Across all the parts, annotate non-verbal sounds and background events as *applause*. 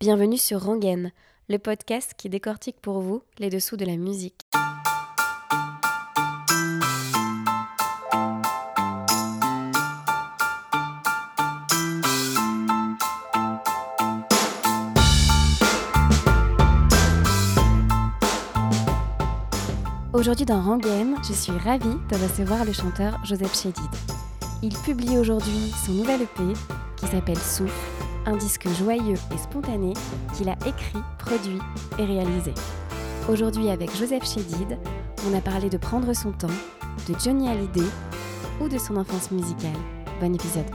Bienvenue sur Rangaine, le podcast qui décortique pour vous les dessous de la musique. Aujourd'hui dans Rangaine, je suis ravie de recevoir le chanteur Joseph Chédid. Il publie aujourd'hui son nouvel EP qui s'appelle Souffle, un disque joyeux et spontané qu'il a écrit, produit et réalisé. Aujourd'hui avec Joseph Chédid, on a parlé de prendre son temps, de Johnny Hallyday ou de son enfance musicale. Bon épisode.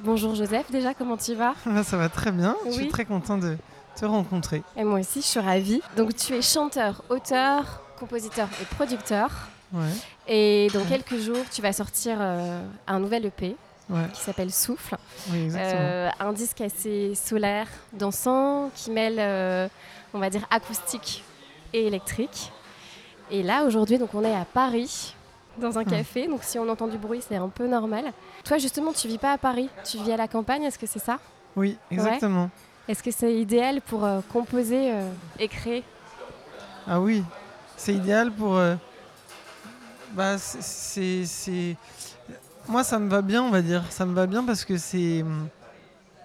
Bonjour Joseph, déjà comment tu vas? Ça va très bien, je suis Oui. très content de te rencontrer. Et moi aussi, je suis ravie. Donc tu es chanteur, auteur, compositeur et producteur. Ouais, Et dans quelques jours, tu vas sortir euh, un nouvel EP ouais, qui s'appelle Souffle. oui. Euh, un disque assez solaire, dansant, qui mêle, euh, on va dire, acoustique et électrique. Et là, aujourd'hui, donc, on est à Paris, dans un Hmm. café. Donc, si on entend du bruit, c'est un peu normal. Toi, justement, tu vis pas à Paris, tu vis à la campagne. Est-ce que c'est ça? Oui, exactement. Est-ce que c'est idéal pour euh, composer et créer? Ah oui, c'est idéal pour. bah, c'est- Moi, ça me va bien, on va dire. Ça me va bien parce que c'est. hum,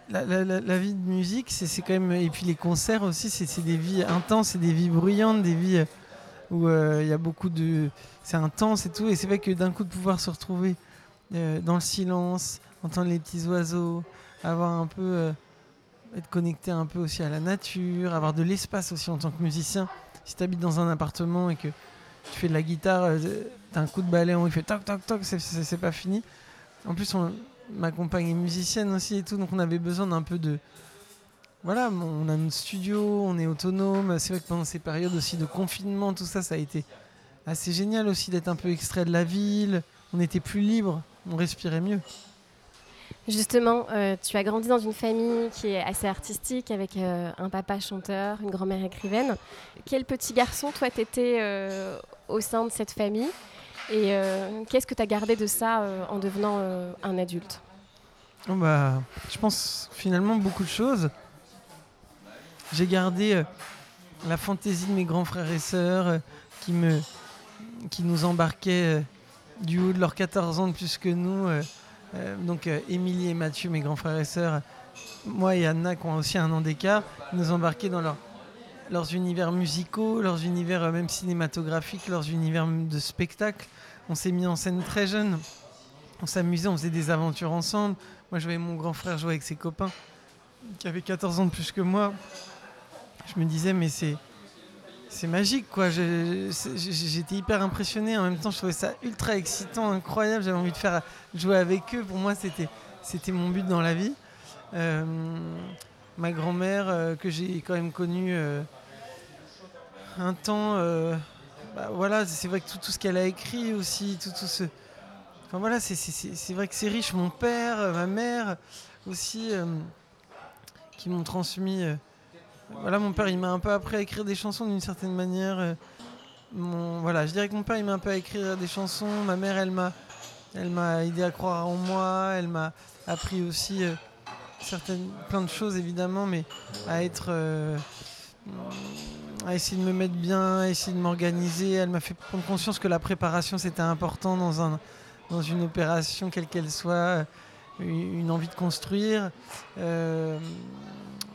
La, vie de musique, c'est quand même. Et puis les concerts aussi, c'est des vies intenses, c'est des vies bruyantes, des vies euh, où euh, il y a beaucoup de. C'est intense et tout. Et c'est vrai que d'un coup, de pouvoir se retrouver euh, dans le silence, entendre les petits oiseaux, avoir un peu. être connecté un peu aussi à la nature, avoir de l'espace aussi en tant que musicien. Si tu habites dans un appartement et que tu fais de la guitare, euh, t'as un coup de balai il fait toc toc toc, c'est pas fini. En plus, on- ma compagne est musicienne aussi et tout, donc on avait besoin d'un peu de. Voilà, on a notre studio, on est autonome. C'est vrai que pendant ces périodes aussi de confinement, tout ça, ça a été assez génial aussi d'être un peu extrait de la ville. On était plus libre, on respirait mieux. Justement, euh, tu as grandi dans une famille qui est assez artistique, avec euh, un papa chanteur, une grand-mère écrivaine. Quel petit garçon, toi, t'étais euh, au sein de cette famille Et euh, qu'est-ce que tu as gardé de ça euh, en devenant euh, un adulte? Oh bah, je pense finalement beaucoup de choses. J'ai gardé la fantaisie de mes grands frères et sœurs qui, me, qui nous embarquaient du haut de leurs 14 ans de plus que nous. donc Émilie et Mathieu, mes grands frères et sœurs, moi et Anna qui ont aussi un an d'écart, nous embarquaient dans leur- leurs univers musicaux, leurs univers euh, même cinématographiques, leurs univers de spectacle. On s'est mis en scène très jeune. On s'amusait, on faisait des aventures ensemble. Moi, je voyais mon grand frère jouer avec ses copains qui avaient 14 ans de plus que moi. Je me disais, mais c'est. C'est magique, quoi. J'étais hyper impressionné. En même temps, je trouvais ça ultra excitant, incroyable. J'avais envie de faire jouer avec eux. Pour moi, c'était c'était mon but dans la vie. Euh, ma grand-mère, euh, que j'ai quand même connue euh, un temps. euh, bah, voilà, c'est vrai que tout, ce qu'elle a écrit aussi, tout, tout ce. Enfin voilà, c'est- vrai que c'est riche. Mon père, ma mère aussi, qui m'ont transmis. voilà, mon père, il m'a un peu appris à écrire des chansons d'une certaine manière. mon, voilà, je dirais que mon père, il m'a un peu à écrire des chansons. Ma mère, elle m'a, elle m'a aidé à croire en moi. Elle m'a appris aussi certaines, plein de choses évidemment, mais à être, euh, à essayer de me mettre bien, à essayer de m'organiser. Elle m'a fait prendre conscience que la préparation c'était important dans un, dans une opération quelle qu'elle soit, euh, une envie de construire. Euh,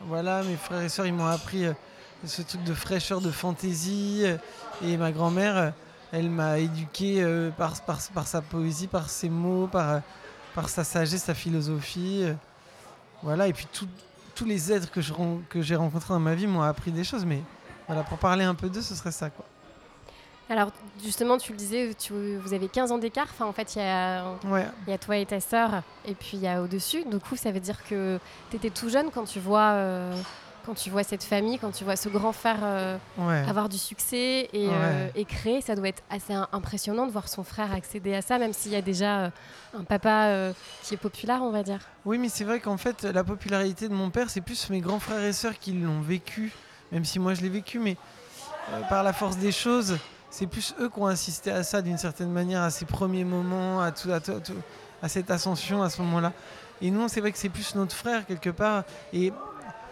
voilà, mes frères et sœurs, ils m'ont appris ce truc de fraîcheur, de fantaisie. Et ma grand-mère, elle m'a éduqué par, sa poésie, par ses mots, par sa sagesse, sa philosophie. Voilà, et puis tout- tous les êtres que je que j'ai rencontrés dans ma vie m'ont appris des choses. Mais voilà, pour parler un peu d'eux, ce serait ça. Quoi. Alors, justement, tu le disais, tu- vous avez 15 ans d'écart. Enfin, en fait, il y Ouais, y a toi et ta sœur, et puis il y a au-dessus. Du coup, ça veut dire que tu étais tout jeune quand tu vois. euh, quand tu vois cette famille, quand tu vois ce grand frère euh, ouais. avoir du succès et, Ouais. euh, et créer, ça doit être assez im- impressionnant de voir son frère accéder à ça, même s'il y a déjà euh, un papa qui est populaire, on va dire. Oui, mais c'est vrai qu'en fait, la popularité de mon père, c'est plus mes grands frères et sœurs qui l'ont vécu, même si moi je l'ai vécu, mais par la force des choses, c'est plus eux qui ont assisté à ça d'une certaine manière, à ces premiers moments, à, tout, à, tout- tout- à cette ascension à ce moment-là. Et nous, c'est vrai que c'est plus notre frère quelque part. Et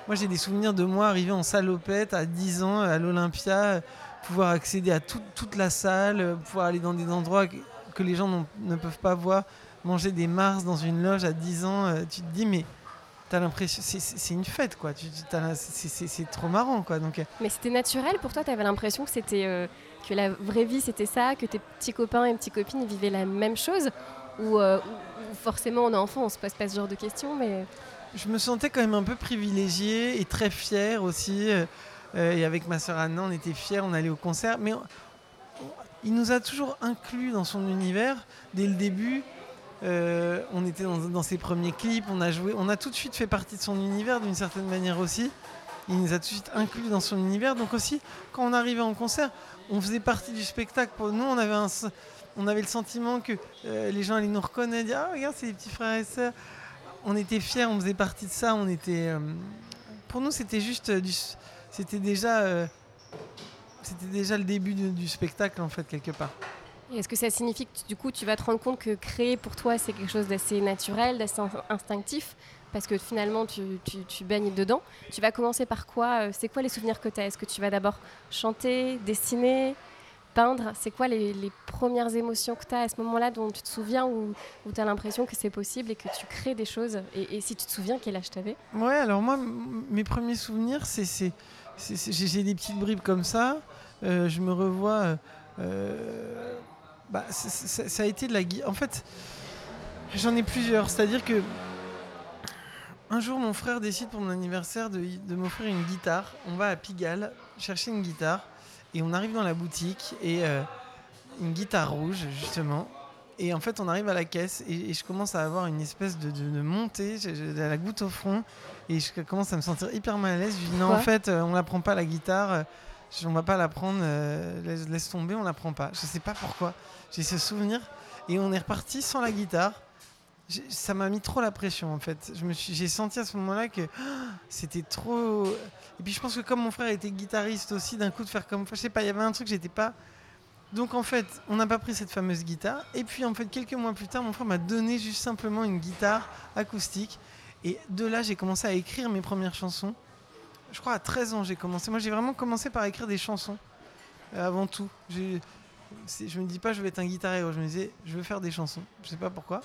moi j'ai des souvenirs de moi arrivé en salopette à 10 ans à l'Olympia, pouvoir accéder à toute la salle, pouvoir aller dans des endroits que, les gens ne peuvent pas voir, manger des mars dans une loge à 10 ans, tu te dis mais t'as l'impression c'est une fête quoi. C'est trop marrant quoi. Donc mais c'était naturel pour toi t'avais l'impression que c'était que la vraie vie c'était ça, que tes petits copains et petites copines vivaient la même chose euh, ou, forcément on est enfant, on se pose pas ce genre de questions, mais... Je me sentais quand même un peu privilégiée et très fière aussi. Euh, et avec ma sœur Anna, on était fiers, on allait au concert. Mais il nous a toujours inclus dans son univers dès le début. Euh, on était dans, ses premiers clips, on a joué, on a tout de suite fait partie de son univers d'une certaine manière aussi. Il nous a tout de suite inclus dans son univers. Donc aussi, quand on arrivait en concert, on faisait partie du spectacle. Nous, on avait, un, on avait le sentiment que euh, les gens allaient nous reconnaître, dire Ah, regarde, c'est les petits frères et sœurs. On était fiers, on faisait partie de ça. On était, euh, pour nous, c'était juste. Du, c'était déjà. Euh, déjà le début du, spectacle, en fait, quelque part. Est-ce que ça signifie que du coup, tu vas te rendre compte que créer pour toi, c'est quelque chose d'assez naturel, d'assez instinctif? Parce que finalement tu, tu, baignes dedans. Tu vas commencer par quoi? Euh, C'est quoi les souvenirs que tu as Est-ce que tu vas d'abord chanter, dessiner, peindre C'est quoi les, premières émotions que tu as à ce moment-là dont tu te souviens ou, tu as l'impression que c'est possible et que tu crées des choses et, si tu te souviens, quel âge tu avais Ouais, alors moi, mes premiers souvenirs, c'est. J'ai des petites bribes comme ça. Euh, je me revois. Euh, bah, ça a été de la. En fait, j'en ai plusieurs. C'est-à-dire que un jour, mon frère décide pour mon anniversaire de, m'offrir une guitare. On va à Pigalle chercher une guitare et on arrive dans la boutique et euh, une guitare rouge justement. Et en fait, on arrive à la caisse et, je commence à avoir une espèce de, montée, j'ai la goutte au front et je commence à me sentir hyper mal à l'aise. Je dis non, en fait, euh, on la prend pas la guitare, euh, on va pas la prendre, laisse, tomber, on la prend pas. Je sais pas pourquoi. J'ai ce souvenir et on est reparti sans la guitare ça m'a mis trop la pression en fait. J'ai senti à ce moment-là que *gasps* c'était trop. Et puis je pense que comme mon frère était guitariste aussi, d'un coup de faire comme. Je sais pas, il y avait un truc, j'étais pas. Donc en fait, on n'a pas pris cette fameuse guitare. Et puis en fait, quelques mois plus tard, mon frère m'a donné juste simplement une guitare acoustique. Et de là, j'ai commencé à écrire mes premières chansons. Je crois à 13 ans, j'ai commencé. Moi, j'ai vraiment commencé par écrire des chansons euh, avant tout. Je me dis pas, je vais être un guitariste. Je me disais, je veux faire des chansons. Je sais pas pourquoi.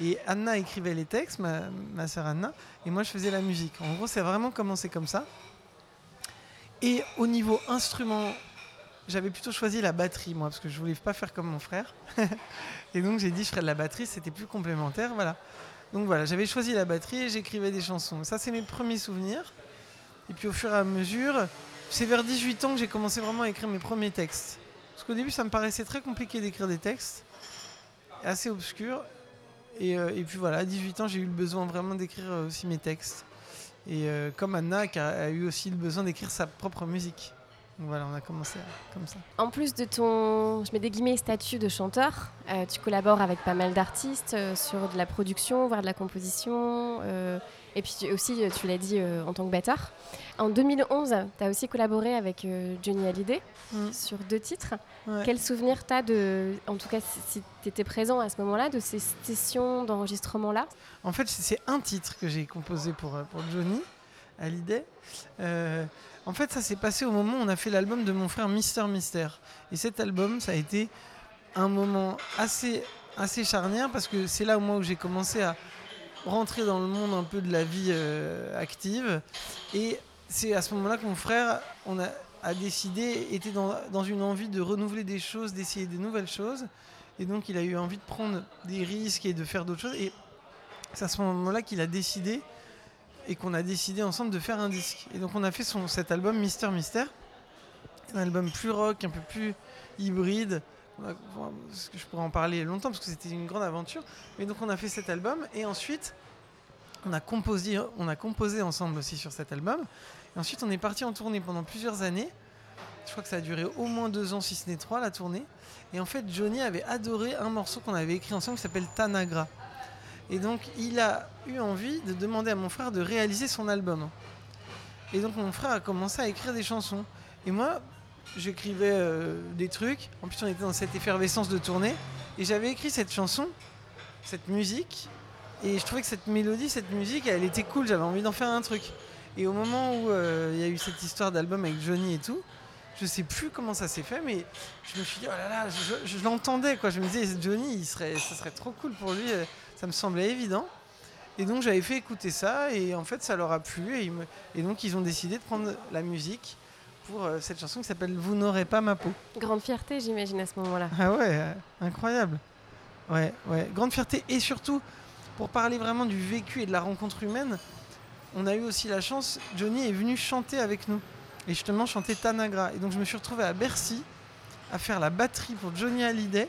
Et Anna écrivait les textes, ma, ma sœur Anna, et moi je faisais la musique. En gros, c'est vraiment commencé comme ça. Et au niveau instrument, j'avais plutôt choisi la batterie, moi, parce que je voulais pas faire comme mon frère. *laughs* et donc j'ai dit, je ferais de la batterie, c'était plus complémentaire, voilà. Donc voilà, j'avais choisi la batterie et j'écrivais des chansons. Ça, c'est mes premiers souvenirs. Et puis au fur et à mesure, c'est vers 18 ans que j'ai commencé vraiment à écrire mes premiers textes. Parce qu'au début, ça me paraissait très compliqué d'écrire des textes, assez obscurs. Euh, et, puis voilà, à 18 ans, j'ai eu le besoin vraiment d'écrire euh, aussi mes textes. Et euh, comme Anna, qui a, eu aussi le besoin d'écrire sa propre musique. Donc voilà, on a commencé comme ça. En plus de ton, je mets des guillemets, statut de chanteur, tu collabores avec pas mal d'artistes sur de la production, voire de la composition. Et puis aussi, tu l'as dit euh, en tant que batteur. En 2011, tu as aussi collaboré avec euh, Johnny Hallyday mm. sur deux titres. Quel souvenir tu as de, en tout cas si tu étais présent à ce moment-là, de ces sessions d'enregistrement-là? En fait, c'est un titre que j'ai composé pour, euh, pour Johnny Hallyday. en fait, ça s'est passé au moment où on a fait l'album de mon frère Mister Mister. Et cet album, ça a été un moment assez, assez charnière parce que c'est là au moment où j'ai commencé à rentrer dans le monde un peu de la vie euh, active. Et c'est à ce moment-là que mon frère on a, a décidé, était dans, dans, une envie de renouveler des choses, d'essayer des nouvelles choses. Et donc il a eu envie de prendre des risques et de faire d'autres choses. Et c'est à ce moment-là qu'il a décidé et qu'on a décidé ensemble de faire un disque. Et donc on a fait son, cet album Mister Mister, un album plus rock, un peu plus hybride, je pourrais en parler longtemps parce que c'était une grande aventure. Mais donc on a fait cet album et ensuite on a composé, on a composé ensemble aussi sur cet album. Et ensuite on est parti en tournée pendant plusieurs années. Je crois que ça a duré au moins deux ans, si ce n'est trois, la tournée. Et en fait, Johnny avait adoré un morceau qu'on avait écrit ensemble qui s'appelle Tanagra. Et donc, il a eu envie de demander à mon frère de réaliser son album. Et donc, mon frère a commencé à écrire des chansons. Et moi, j'écrivais euh, des trucs. En plus, on était dans cette effervescence de tournée. Et j'avais écrit cette chanson, cette musique. Et je trouvais que cette mélodie, cette musique, elle était cool. J'avais envie d'en faire un truc. Et au moment où euh, il y a eu cette histoire d'album avec Johnny et tout, je sais plus comment ça s'est fait, mais je me suis dit, oh là là, je, l'entendais, quoi. Je me disais, Johnny, il serait, ça serait trop cool pour lui, euh, ça me semblait évident. Et donc j'avais fait écouter ça, et en fait ça leur a plu, et donc ils ont décidé de prendre la musique pour euh, cette chanson qui s'appelle Vous n'aurez pas ma peau. Grande fierté, j'imagine, à ce moment-là. Ah ouais, euh, incroyable. Ouais, ouais, grande fierté. Et surtout, pour parler vraiment du vécu et de la rencontre humaine, on a eu aussi la chance, Johnny est venu chanter avec nous. Et justement, chanter Tanagra. Et donc, je me suis retrouvé à Bercy à faire la batterie pour Johnny Hallyday.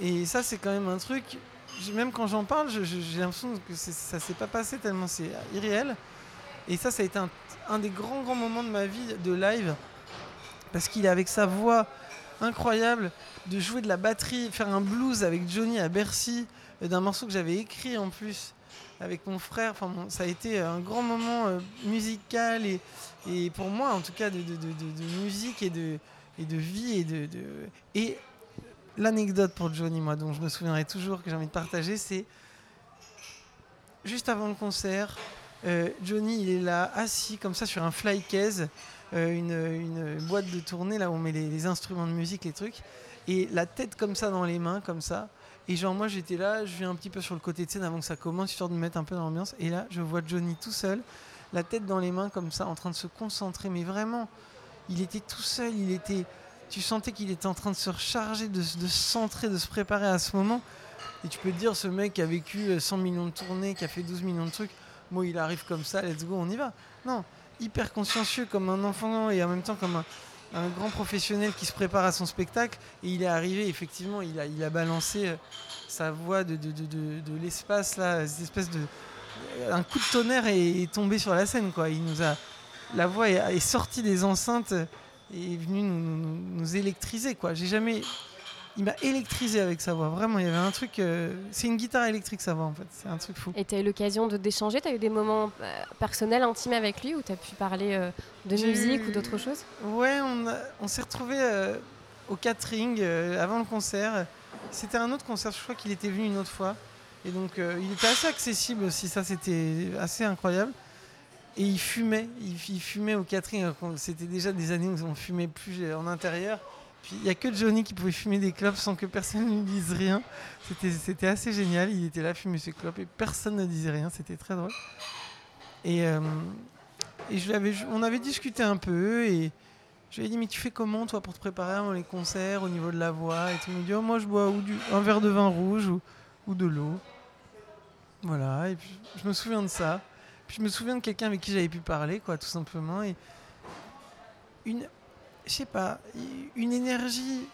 Et ça, c'est quand même un truc. Même quand j'en parle, j'ai l'impression que ça s'est pas passé tellement c'est irréel. Et ça, ça a été un, un des grands, grands moments de ma vie de live. Parce qu'il est avec sa voix incroyable de jouer de la batterie, faire un blues avec Johnny à Bercy, euh, d'un morceau que j'avais écrit en plus avec mon frère. Enfin, ça a été un grand moment euh, musical et, pour moi, en tout cas, de, musique et de, vie et et l'anecdote pour Johnny, moi, dont je me souviendrai toujours que j'ai envie de partager, c'est juste avant le concert. Euh, Johnny, il est là, assis comme ça sur un fly case, euh, une, boîte de tournée là où on met les, instruments de musique, les trucs, et la tête comme ça dans les mains, comme ça. Et genre, moi j'étais là, je viens un petit peu sur le côté de scène avant que ça commence, histoire de me mettre un peu dans l'ambiance. Et là, je vois Johnny tout seul, la tête dans les mains, comme ça, en train de se concentrer. Mais vraiment, il était tout seul, il était. Tu sentais qu'il était en train de se recharger, de, se- de se centrer, de se préparer à ce moment. Et tu peux te dire, ce mec qui a vécu euh, 100 millions de tournées, qui a fait 12 millions de trucs, moi il arrive comme ça, let's go, on y va. Non, hyper consciencieux comme un enfant et en même temps comme un, grand professionnel qui se prépare à son spectacle. Et il est arrivé, effectivement, il a, balancé euh, sa voix de, l'espace, là, cette espèce de. Un coup de tonnerre est, tombé sur la scène, quoi. Il nous a. La voix est, sortie des enceintes et est venue nous, nous- nous électriser, quoi. J'ai jamais. Il m'a électrisé avec sa voix, vraiment. Il y avait un truc. euh, C'est une guitare électrique, sa voix, en fait. C'est un truc fou. Et tu as eu l'occasion de d'échanger Tu as eu des moments euh, personnels, intimes avec lui, où tu as pu parler euh, de musique eu- ou d'autres choses? Ouais, on, s'est retrouvé au catering avant le concert. C'était un autre concert, je crois qu'il était venu une autre fois. Et donc il était assez accessible aussi, ça c'était assez incroyable. Et il fumait, il, il fumait au catering. C'était déjà des années où on fumait plus en intérieur. Il n'y a que Johnny qui pouvait fumer des clopes sans que personne ne lui dise rien. C'était- assez génial. Il était là, fumer ses clopes et personne ne disait rien. C'était très drôle. Et, euh, et je on avait discuté un peu et je lui ai dit mais tu fais comment toi pour te préparer avant les concerts au niveau de la voix et me dit oh, moi je bois ou du, un verre de vin rouge ou, ou de l'eau. Voilà. Et puis je me souviens de ça. Puis je me souviens de quelqu'un avec qui j'avais pu parler quoi tout simplement et une, je sais pas, une énergie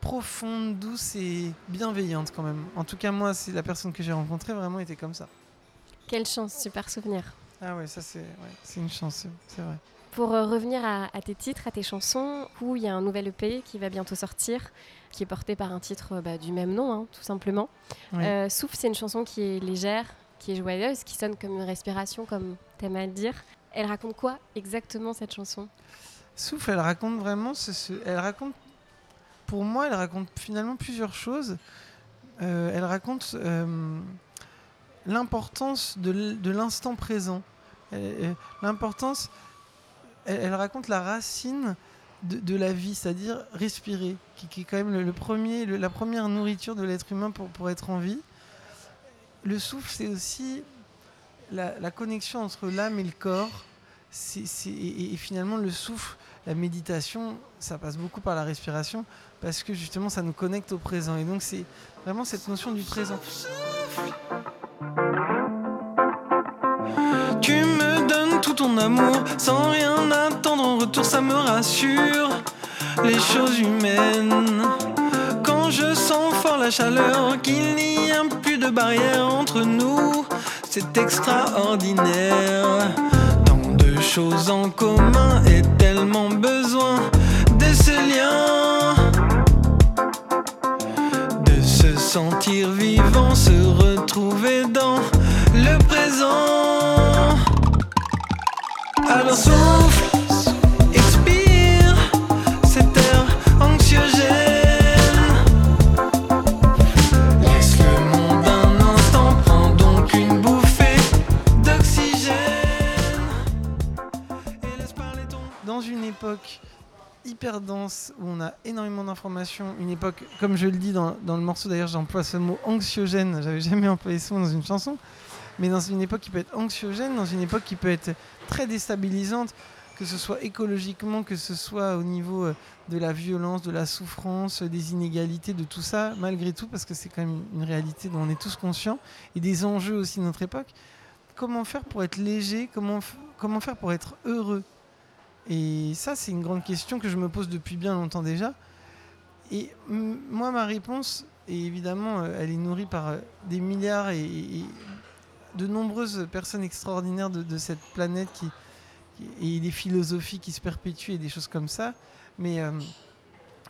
profonde, douce et bienveillante quand même. En tout cas moi c'est la personne que j'ai rencontrée vraiment était comme ça. Quelle chance, super souvenir. Ah ouais, ça c'est ouais, une chance, c'est vrai. Pour euh, revenir à, à tes titres, à tes chansons, où il y a un nouvel EP qui va bientôt sortir, qui est porté par un titre euh, bah, du même nom, hein, tout simplement. Ouais. Euh, Souffle, c'est une chanson qui est légère, qui est joyeuse, qui sonne comme une respiration, comme t'aimes à le dire. Elle raconte quoi exactement cette chanson? Souffle, elle raconte vraiment, elle raconte, pour moi, elle raconte finalement plusieurs choses. Euh, elle raconte euh, l'importance de l'instant présent. Euh, l'importance, elle, raconte la racine de, la vie, c'est-à-dire respirer, qui, est quand même la première nourriture de l'être humain pour, être en vie. Le souffle, c'est aussi la, connexion entre l'âme et le corps. Et finalement, le souffle, la méditation, ça passe beaucoup par la respiration parce que justement, ça nous connecte au présent. Et donc, c'est vraiment cette notion du présent. Tu me donnes tout ton amour sans rien attendre en retour, ça me rassure. Les choses humaines. Quand je sens fort la chaleur, qu'il n'y a plus de barrière entre nous, c'est extraordinaire. Choses en commun et tellement besoin de ce lien. De se sentir vivant, se retrouver dans le présent. Alors souffle, époque hyper dense où on a énormément d'informations, une époque, comme je le dis dans, dans le morceau d'ailleurs, j'emploie ce mot anxiogène, j'avais jamais employé ce mot dans une chanson, mais dans une époque qui peut être anxiogène, dans une époque qui peut être très déstabilisante, que ce soit écologiquement, que ce soit au niveau euh, de la violence, de la souffrance, des inégalités, de tout ça, malgré tout, parce que c'est quand même une réalité dont on est tous conscients, et des enjeux aussi de notre époque. Comment faire pour être léger? Comment, comment faire pour être heureux? Et ça, c'est une grande question que je me pose depuis bien longtemps déjà. Et moi, ma réponse, et évidemment, euh, elle est nourrie par euh, des milliards et, de nombreuses personnes extraordinaires de, cette planète et des philosophies qui se perpétuent et des choses comme ça. Mais euh,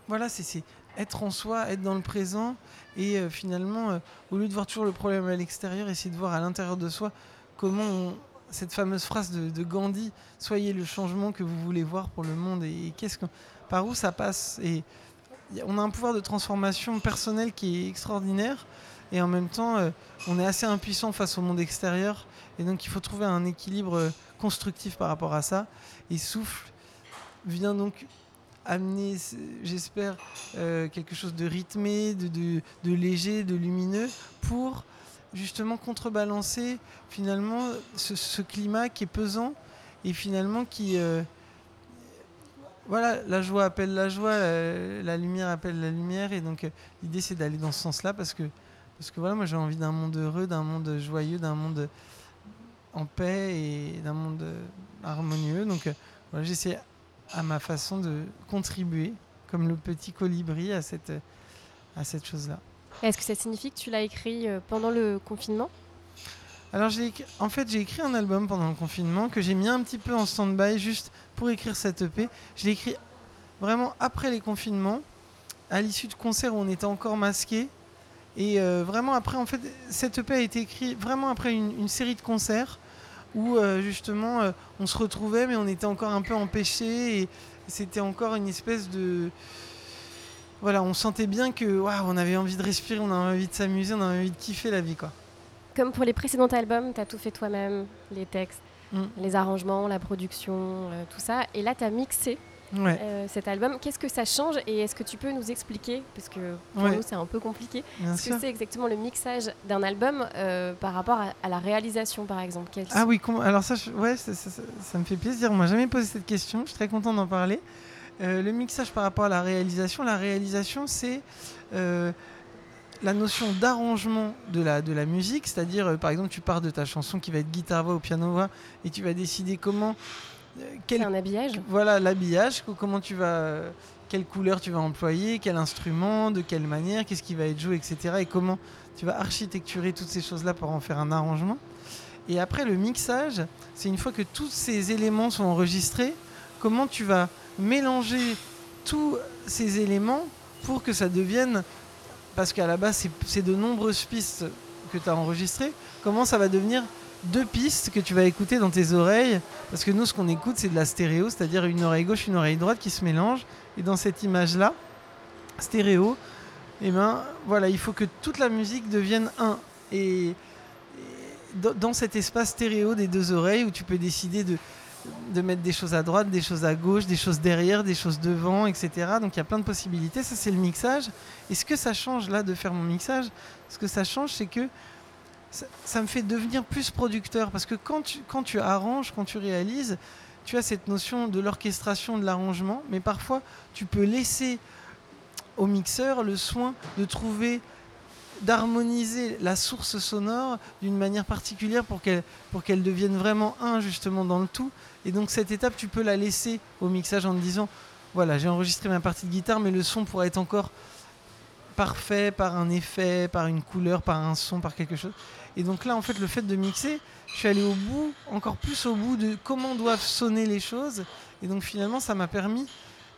voilà, c'est être en soi, être dans le présent et finalement, au lieu de voir toujours le problème à l'extérieur, essayer de voir à l'intérieur de soi comment cette fameuse phrase de, Gandhi, soyez le changement que vous voulez voir pour le monde et, qu'est-ce que, par où ça passe? Et on a un pouvoir de transformation personnelle qui est extraordinaire et en même temps, on est assez impuissant face au monde extérieur et donc il faut trouver un équilibre constructif par rapport à ça. Et souffle vient donc amener, j'espère, euh, quelque chose de rythmé, de, de, léger, de lumineux, pour justement contrebalancer finalement ce, climat qui est pesant et finalement qui... Euh, voilà, la joie appelle la joie, la, lumière appelle la lumière, et donc euh, l'idée c'est d'aller dans ce parce que, parce que voilà, moi j'ai envie d'un monde heureux, d'un monde joyeux, d'un monde en paix et d'un monde harmonieux. Donc euh, voilà, j'essaie à ma façon de contribuer comme le petit colibri à cette, à cette chose-là. Est-ce que ça signifie que tu l'as écrit euh, pendant le confinement? Alors, en fait, j'ai écrit un album pendant le confinement que j'ai mis un petit peu en stand-by juste pour écrire cette EP. Je l'ai écrit vraiment après les confinements, à l'issue de concerts où on était encore masqués. Et euh, vraiment après, en fait, cette EP a été écrite vraiment après une série de concerts où euh, justement on se retrouvait mais on était encore un peu empêché et c'était encore une espèce de voilà on sentait bien que waouh on avait envie de respirer on avait envie de s'amuser on avait envie de kiffer la vie quoi comme pour les précédents albums tu as tout fait toi-même les textes mm. les arrangements la production euh, tout ça et là tu as mixé euh, cet album. Qu'est-ce que ça change et est-ce que tu peux nous expliquer, parce que pour nous c'est un peu compliqué, ce que c'est exactement le mixage d'un album euh, par rapport à, la réalisation par exemple? Ah oui, alors ça, ouais, ça, me fait plaisir. On m'a jamais posé cette question, je suis très content d'en parler. Euh, le mixage par rapport à la réalisation, la réalisation c'est la notion d'arrangement de la, de la musique, c'est-à-dire par exemple tu pars de ta chanson qui va être guitare-voix ou piano-voix et tu vas décider comment quel, un habillage Voilà, l'habillage, comment tu vas, quelle couleur tu vas employer, quel instrument, de quelle manière, qu'est-ce qui va être joué, etc. Et comment tu vas architecturer toutes ces choses-là pour en faire un arrangement. Et après, le mixage, c'est une fois que tous ces éléments sont enregistrés, comment tu vas mélanger tous ces éléments pour que ça devienne, parce qu'à la base, c'est de nombreuses pistes que tu as enregistrées, comment ça va devenir deux pistes que tu vas écouter dans tes oreilles? Parce que nous, ce qu'on écoute, c'est de la stéréo, c'est-à-dire une oreille gauche, une oreille droite qui se mélangent. Et dans cette image-là, stéréo, eh ben, voilà, il faut que toute la musique devienne un. Et, dans cet espace stéréo des deux oreilles où tu peux décider de, de mettre des choses à droite, des choses à gauche, des choses derrière, des choses devant, etc. Donc il y a plein de possibilités. Ça, c'est le mixage. Et ce que ça change là de faire mon mixage, ce que ça change, c'est que ça, me fait devenir plus producteur parce que quand tu, arranges, quand tu réalises, tu as cette notion de l'orchestration, de l'arrangement, mais parfois tu peux laisser au mixeur le soin de trouver d'harmoniser la source sonore d'une manière particulière pour qu'elle pour qu'elle devienne vraiment un justement dans le tout et donc cette étape tu peux la laisser au mixage en te disant voilà j'ai enregistré ma partie de guitare mais le son pourrait être encore parfait par un effet, par une couleur, par un son, par quelque chose. Et donc là, en fait, le fait de mixer, je suis allé au bout, encore plus au bout de comment doivent sonner les choses. Et donc finalement, ça m'a permis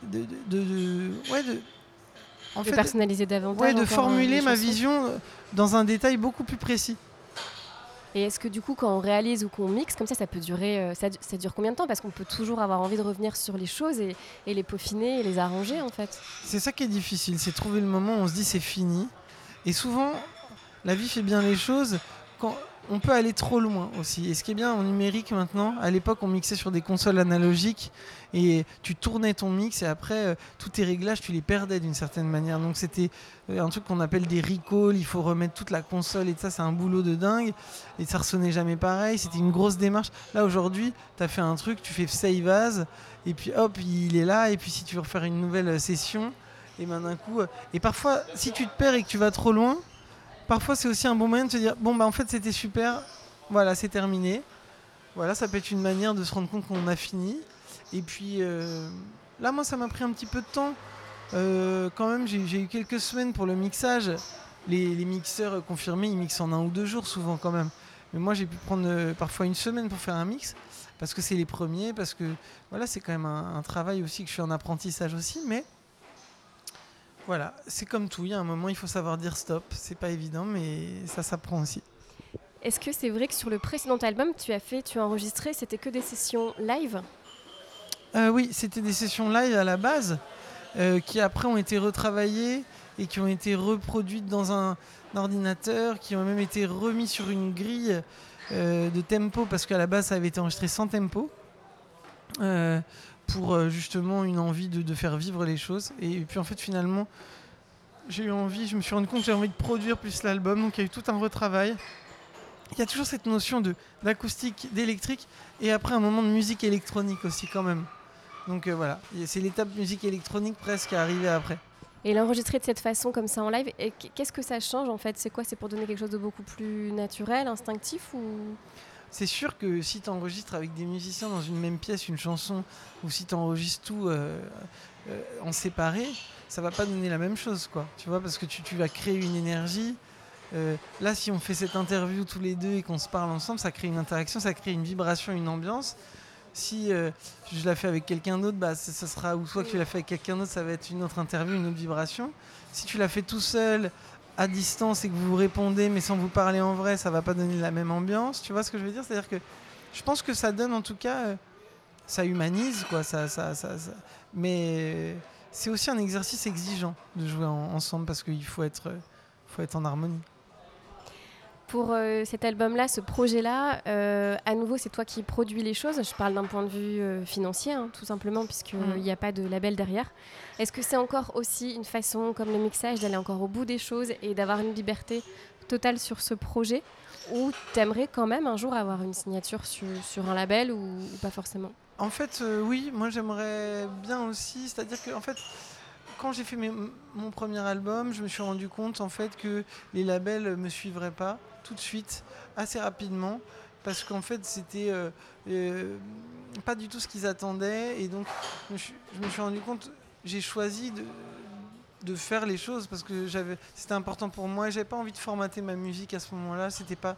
de, de, ouais, de en fait, personnaliser davantage. Ouais, de formuler ma vision dans un détail beaucoup plus précis. Et est-ce que du coup, quand on réalise ou qu'on mixe, comme ça, ça peut durer, euh, ça, dure combien de temps? Parce qu'on peut toujours avoir envie de revenir sur les choses et, les peaufiner et les arranger en fait. C'est ça qui est difficile, c'est trouver le moment où on se dit c'est fini. Et souvent, la vie fait bien les choses. Quand on peut aller trop loin aussi. Et ce qui est bien en numérique maintenant, à l'époque on mixait sur des consoles analogiques et tu tournais ton mix et après euh, tous tes réglages tu les perdais d'une certaine manière. Donc c'était euh, un truc qu'on appelle des recalls, il faut remettre toute la console et ça c'est un boulot de dingue et ça ressonnait jamais pareil, c'était une grosse démarche. Là aujourd'hui tu as fait un truc, tu fais save as et puis hop il est là et puis si tu veux refaire une nouvelle session et ben d'un coup... Et parfois si tu te perds et que tu vas trop loin, parfois c'est aussi un bon moyen de se dire bon bah en fait c'était super, voilà c'est terminé. Voilà, ça peut être une manière de se rendre compte qu'on a fini. Et puis euh, là moi ça m'a pris un petit peu de temps. Euh, quand même j'ai eu quelques semaines pour le mixage. Les, mixeurs confirmés ils mixent en un ou deux jours souvent quand même. Mais moi j'ai pu prendre euh, parfois une semaine pour faire un mix parce que c'est les premiers, parce que voilà c'est quand même un, travail aussi que je suis en apprentissage aussi. Mais voilà, c'est comme tout, il y a un moment, il faut savoir dire stop. C'est pas évident, mais ça s'apprend aussi. Est-ce que c'est vrai que sur le précédent album, tu as fait, tu as enregistré, c'était que des sessions live? Euh, Oui, c'était des sessions live à la base, euh, qui après ont été retravaillées et qui ont été reproduites dans un, ordinateur, qui ont même été remis sur une grille euh, de tempo, parce qu'à la base, ça avait été enregistré sans tempo pour euh, justement une envie de, faire vivre les choses. Et, puis en fait finalement, j'ai eu envie, je me suis rendu compte que j'avais envie de produire plus l'album, donc il y a eu tout un retravail. Il y a toujours cette notion de d'acoustique, d'électrique, et après un moment de musique électronique aussi quand même. Donc euh, voilà, c'est l'étape musique électronique presque à arriver après. Et l'enregistrer de cette façon, comme ça en live, qu'est-ce que ça change en fait? C'est quoi? C'est pour donner quelque chose de beaucoup plus naturel, instinctif c'est sûr que si tu enregistres avec des musiciens dans une même pièce une chanson, ou si tu enregistres tout euh, euh, en séparé, ça va pas donner la même chose, quoi. Tu vois, parce que tu, vas créer une énergie. Euh, là, si on fait cette interview tous les deux et qu'on se parle ensemble, ça crée une interaction, ça crée une vibration, une ambiance. Si je la fais avec quelqu'un d'autre, bah, ça, sera, ou soit que tu la fais avec quelqu'un d'autre, ça va être une autre interview, une autre vibration. Si tu la fais tout seul, à distance et que vous répondez mais sans vous parler en vrai, ça va pas donner la même ambiance. Tu vois ce que je veux dire? C'est-à-dire que je pense que ça donne en tout cas, euh, ça humanise quoi. Ça, ça, ça, Mais c'est aussi un exercice exigeant de jouer ensemble parce qu'il faut être, faut être en harmonie pour euh, cet album-là, ce projet-là, euh, à nouveau, c'est toi qui produis les choses. Je parle d'un point de vue euh, financier, hein, tout simplement, puisqu'il mm. n'y a pas de label derrière. Est-ce que c'est encore aussi une façon, comme le mixage, d'aller encore au bout des choses et d'avoir une liberté totale sur ce projet? Ou t'aimerais quand même un jour avoir une signature sur, un label ou, pas forcément? En fait, oui, moi j'aimerais bien aussi. C'est-à-dire que, en fait, quand j'ai fait mon premier album, je me suis rendu compte en fait que les labels me suivraient pas tout de suite, assez rapidement, parce qu'en fait, c'était euh, euh, pas du tout ce qu'ils attendaient. Et donc, je, me suis rendu compte, j'ai choisi de, de faire les choses parce que c'était important pour moi j'avais pas envie de formater ma musique à ce moment-là. C'était pas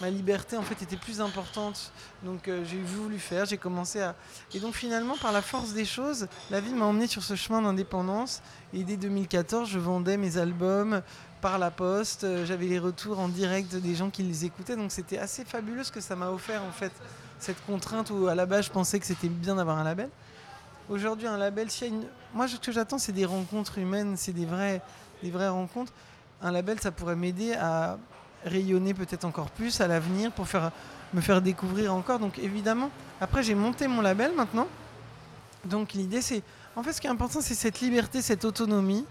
ma liberté en fait était plus importante. Donc euh, j'ai voulu faire, j'ai commencé à et donc finalement par la force des choses, la vie m'a emmené sur ce chemin d'indépendance et dès 2014, je vendais mes albums par la poste, euh, j'avais les retours en direct des gens qui les écoutaient donc c'était assez fabuleux ce que ça m'a offert en fait cette contrainte où à la base je pensais que c'était bien d'avoir un label. Aujourd'hui un label, si une... moi ce que j'attends c'est des rencontres humaines, c'est des vraies vraies rencontres. Un label ça pourrait m'aider à rayonner peut-être encore plus à l'avenir pour me faire découvrir encore. Donc évidemment, après j'ai monté mon label maintenant. Donc l'idée c'est, en fait ce qui est important c'est cette liberté, cette autonomie.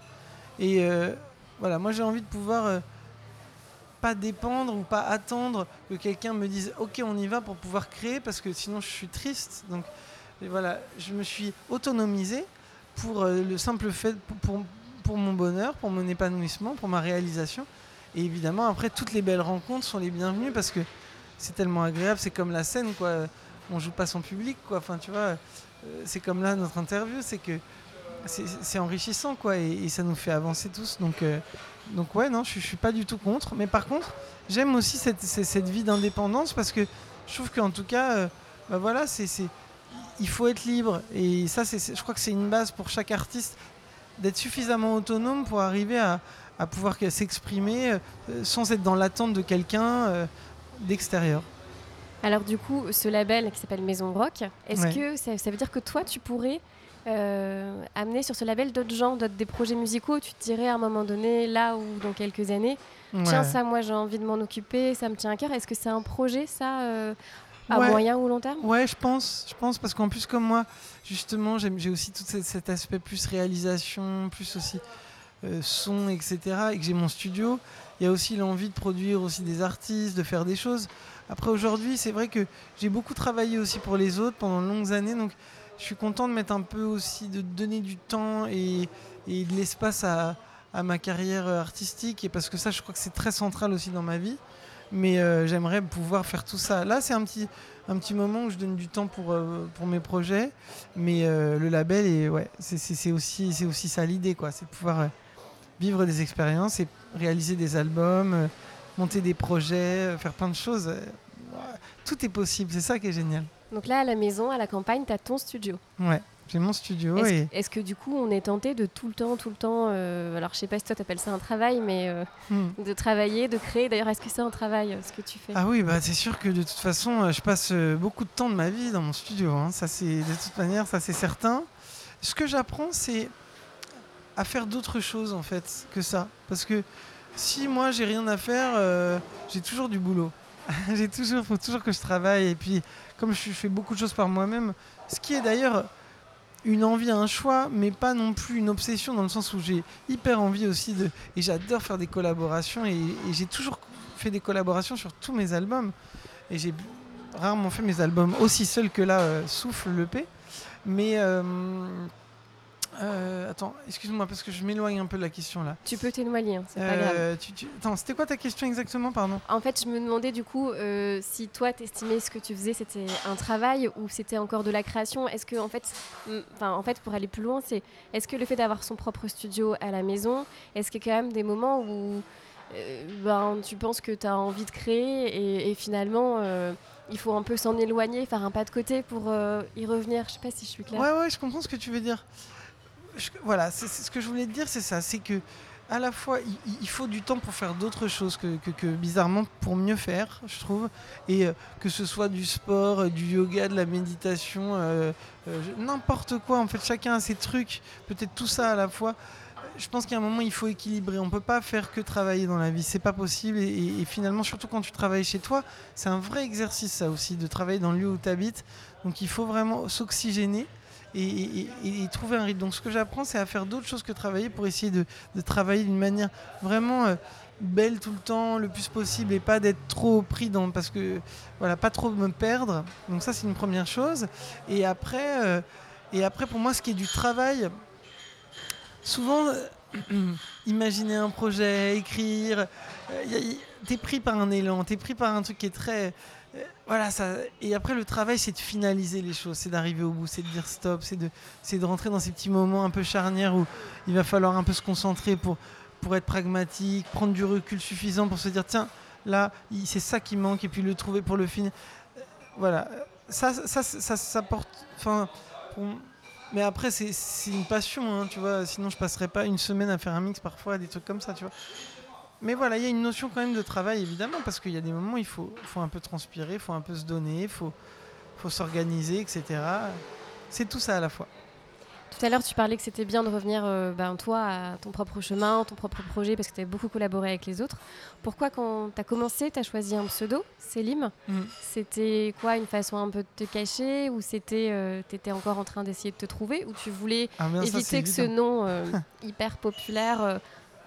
Et euh, voilà, moi j'ai envie de pouvoir euh, pas dépendre ou pas attendre que quelqu'un me dise ok on y va pour pouvoir créer parce que sinon je suis triste. Donc voilà, je me suis autonomisé pour euh, le simple fait, pour, mon bonheur, pour mon épanouissement, pour ma réalisation. Et évidemment, après, toutes les belles rencontres sont les bienvenues parce que c'est tellement agréable. C'est comme la scène, quoi. On joue pas son public, quoi. Enfin, tu vois, euh, c'est comme là notre interview, c'est que c'est enrichissant, quoi, et, ça nous fait avancer tous. Donc, euh, donc ouais, non, je, je suis pas du tout contre. Mais par contre, j'aime aussi cette, cette vie d'indépendance parce que je trouve qu'en tout cas, euh, bah voilà, c'est il faut être libre. Et ça, c'est je crois que c'est une base pour chaque artiste d'être suffisamment autonome pour arriver à, à pouvoir s'exprimer euh, sans être dans l'attente de quelqu'un euh, d'extérieur. Alors du coup, ce label qui s'appelle Maison Rock, est-ce que ça, veut dire que toi, tu pourrais euh, amener sur ce label d'autres gens, d'autres des projets musicaux Tu te dirais à un moment donné, là ou dans quelques années, tiens, ça, moi, j'ai envie de m'en occuper, ça me tient à cœur. Est-ce que c'est un projet, ça euh, à Ouais. moyen ou long terme? Ouais, je pense, je pense parce qu'en plus comme moi, justement, j'ai aussi tout cet, cet aspect plus réalisation, plus aussi euh, son, etc. Et que j'ai mon studio, il y a aussi l'envie de produire aussi des artistes, de faire des choses. Après aujourd'hui, c'est vrai que j'ai beaucoup travaillé aussi pour les autres pendant de longues années, donc je suis content de mettre un peu aussi, de donner du temps et, et de l'espace à, ma carrière artistique, et parce que ça, je crois que c'est très central aussi dans ma vie. Mais euh, j'aimerais pouvoir faire tout ça. Là, c'est un petit, un petit moment où je donne du temps pour, euh, pour mes projets. Mais euh, le label, est, ouais, c'est- aussi, aussi ça l'idée, quoi. C'est de pouvoir vivre des expériences et réaliser des albums, monter des projets, faire plein de choses. Tout est possible, c'est ça qui est génial. Donc là, à la maison, à la campagne, tu as ton studio. Ouais, j'ai mon studio Est-ce et que du coup, on est tenté de tout le temps, tout le temps, euh, alors je sais pas si toi t'appelles ça un travail, mais euh, Hmm. de travailler, de créer. D'ailleurs, est-ce que c'est un travail, euh, ce que tu fais? Ah oui, bah c'est sûr que de toute façon, je passe beaucoup de temps de ma vie dans mon studio. hein. Ça, c'est de toute manière, ça c'est certain. Ce que j'apprends, c'est à faire d'autres choses en fait que ça, parce que si moi j'ai rien à faire, euh, j'ai toujours du boulot. *laughs* j'ai toujours, faut toujours que je travaille. Et puis, comme je fais beaucoup de choses par moi-même, ce qui est d'ailleurs une envie, un choix, mais pas non plus une obsession dans le sens où j'ai hyper envie aussi de. Et j'adore faire des collaborations et, j'ai toujours fait des collaborations sur tous mes albums. Et j'ai rarement fait mes albums aussi seul que là, euh, Souffle le P. Mais. euh, euh, attends, excuse-moi parce que je m'éloigne un peu de la question là. Tu peux t'éloigner, hein, c'est pas grave. Euh, tu- tu- Attends, c'était quoi ta question exactement, pardon? En fait, je me demandais du coup euh, si toi, t'estimais ce que tu faisais, c'était un travail ou c'était encore de la création? Est-ce que, en fait, enfin, en fait, pour aller plus loin, c'est est-ce que le fait d'avoir son propre studio à la maison, est-ce qu'il y a quand même des moments où euh, ben, tu penses que tu as envie de créer et, et finalement, euh, il faut un peu s'en éloigner, faire un pas de côté pour euh, y revenir? Je sais pas si je suis claire. Ouais, ouais, je comprends ce que tu veux dire. Voilà, c'est ce que je voulais te dire, c'est ça. C'est que à la fois, il, faut du temps pour faire d'autres choses que, bizarrement pour mieux faire, je trouve. Et euh, que ce soit du sport, euh, du yoga, de la méditation, euh, n'importe quoi. En fait, chacun a ses trucs. Peut-être tout ça à la fois. Je pense qu'à un moment, il faut équilibrer. On peut pas faire que travailler dans la vie. C'est pas possible. Et, et- et finalement, surtout quand tu travailles chez toi, c'est un vrai exercice, ça aussi, de travailler dans le lieu où tu habites. Donc, il faut vraiment s'oxygéner et, trouver un rythme. Donc ce que j'apprends, c'est à faire d'autres choses que travailler pour essayer de, travailler d'une manière vraiment euh, belle tout le temps, le plus possible, et pas d'être trop pris dans... Parce que, voilà, pas trop me perdre. Donc ça, c'est une première chose. Et après, euh, et après, pour moi, ce qui est du travail, souvent, euh, *clears throat* imaginer un projet, écrire, t'es pris par un élan, t'es pris par un truc qui est très... voilà, ça, et après le travail, c'est de finaliser les choses, c'est d'arriver au bout, c'est de dire stop, c'est de, c'est de rentrer dans ces petits moments un peu charnières où il va falloir un peu se concentrer pour, pour être pragmatique, prendre du recul suffisant pour se dire tiens, là, c'est ça qui manque, et puis le trouver pour le finir. Euh, Voilà, ça, ça, ça, ça, porte. Enfin, mais après, c'est c'est une passion, hein, tu vois. Sinon, je passerais pas une semaine à faire un mix parfois, des trucs comme ça, tu vois. Mais voilà, il y a une notion quand même de travail, évidemment, parce qu'il y a des moments où il faut, faut un peu transpirer, il faut un peu se donner, il faut, faut s'organiser, etc. C'est tout ça à la fois. Tout à l'heure, tu parlais que c'était bien de revenir, euh, ben, toi, à ton propre chemin, ton propre projet, parce que tu as beaucoup collaboré avec les autres. Pourquoi, quand tu as commencé, tu as choisi un pseudo, Selim Mm. C'était quoi Une façon un peu de te cacher Ou c'était, tu étais encore en train d'essayer de te trouver Ou tu voulais Ah, ça, éviter que ce nom euh, *laughs* hyper populaire euh,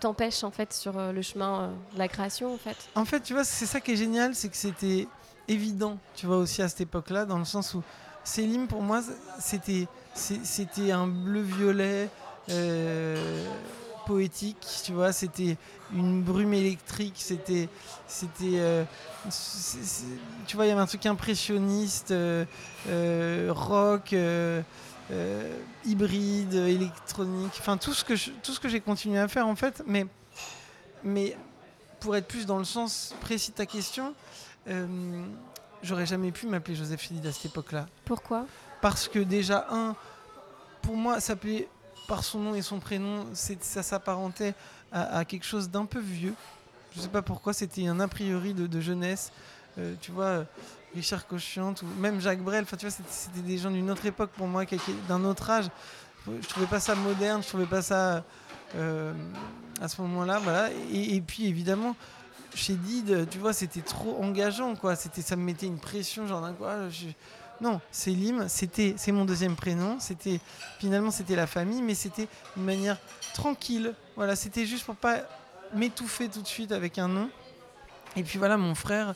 t'empêche en fait sur euh, le chemin euh, de la création en fait En fait, tu vois, c'est ça qui est génial, c'est que c'était évident, tu vois, aussi à cette époque-là, dans le sens où Selim, pour moi, c'était, c'était un bleu-violet euh, poétique, tu vois, c'était une brume électrique, c'était, c'était, tu vois, il y avait un truc impressionniste, rock. Euh, hybride, électronique, enfin tout ce que je- tout ce que j'ai continué à faire en fait, mais mais pour être plus dans le sens précis de ta question, euh, j'aurais jamais pu m'appeler Joseph Chédid à cette époque-là. Pourquoi? Parce que déjà, un, pour moi, s'appeler par son nom et son prénom, ça s'apparentait à, à quelque chose d'un peu vieux. Je sais pas pourquoi, c'était un a priori de, de jeunesse. Euh, tu vois, Richard Cochiante ou même Jacques Brel, enfin tu vois, c'était- des gens d'une autre époque pour moi, d'un autre âge. Je trouvais pas ça moderne, je trouvais pas ça euh, à ce moment-là. Voilà. Et, et puis évidemment, chez Did, tu vois, c'était trop engageant, quoi. C'était, ça me mettait une pression, genre, quoi, non, Selim, c'était, c'est mon deuxième prénom. C'était finalement c'était la famille, mais c'était une manière tranquille. Voilà, c'était juste pour pas m'étouffer tout de suite avec un nom. Et puis voilà, mon frère,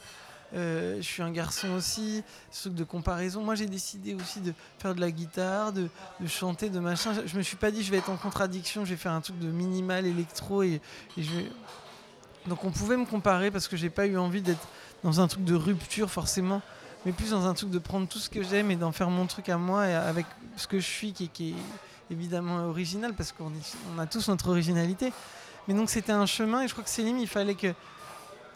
euh, je suis un garçon aussi, ce truc de comparaison. Moi, j'ai décidé aussi de faire de la guitare, de, chanter, de machin. Je, me suis pas dit je vais être en contradiction, je vais faire un truc de minimal électro et, Donc on pouvait me comparer parce que j'ai pas eu envie d'être dans un truc de rupture forcément, mais plus dans un truc de prendre tout ce que j'aime et d'en faire mon truc à moi avec ce que je suis qui, est- évidemment original parce qu'on a tous notre originalité. Mais donc c'était un chemin et je crois que Célim, il fallait que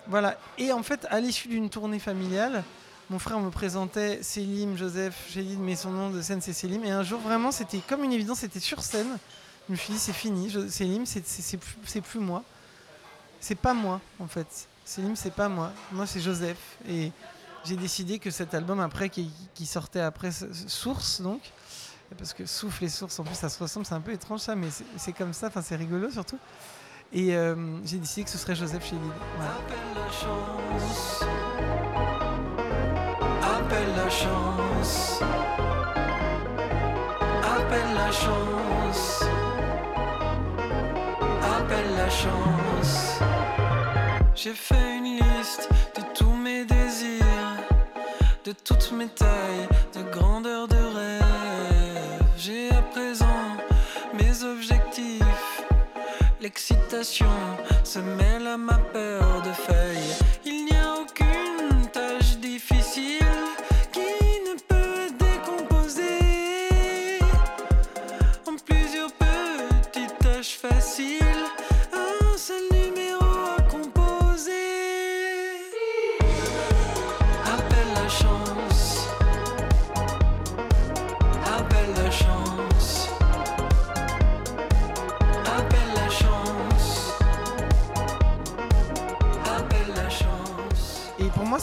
voilà. Et en fait, à l'issue d'une tournée familiale, mon frère me présentait Célim, Joseph, dit, mais son nom de scène c'est Célim. Et un jour, vraiment, c'était comme une évidence, c'était sur scène. Je me suis dit, c'est fini, Célim, c'est plus, moi. C'est pas moi, en fait. Célim, c'est pas moi. Moi, c'est Joseph. Et j'ai décidé que cet album, après, qui, qui sortait après ce- ce- Source, donc, parce que Souffle et Source, en plus, ça se ressemble, c'est un peu étrange ça, mais c'est comme ça, enfin, c'est rigolo surtout. Et euh, j'ai décidé que ce serait Joseph. Voilà. Appelle la chance. Appelle la chance. Appelle la chance. Appelle la chance. J'ai fait une liste de tous mes désirs, de toutes mes tailles, de grandeur de Se mêle à ma peur de faille.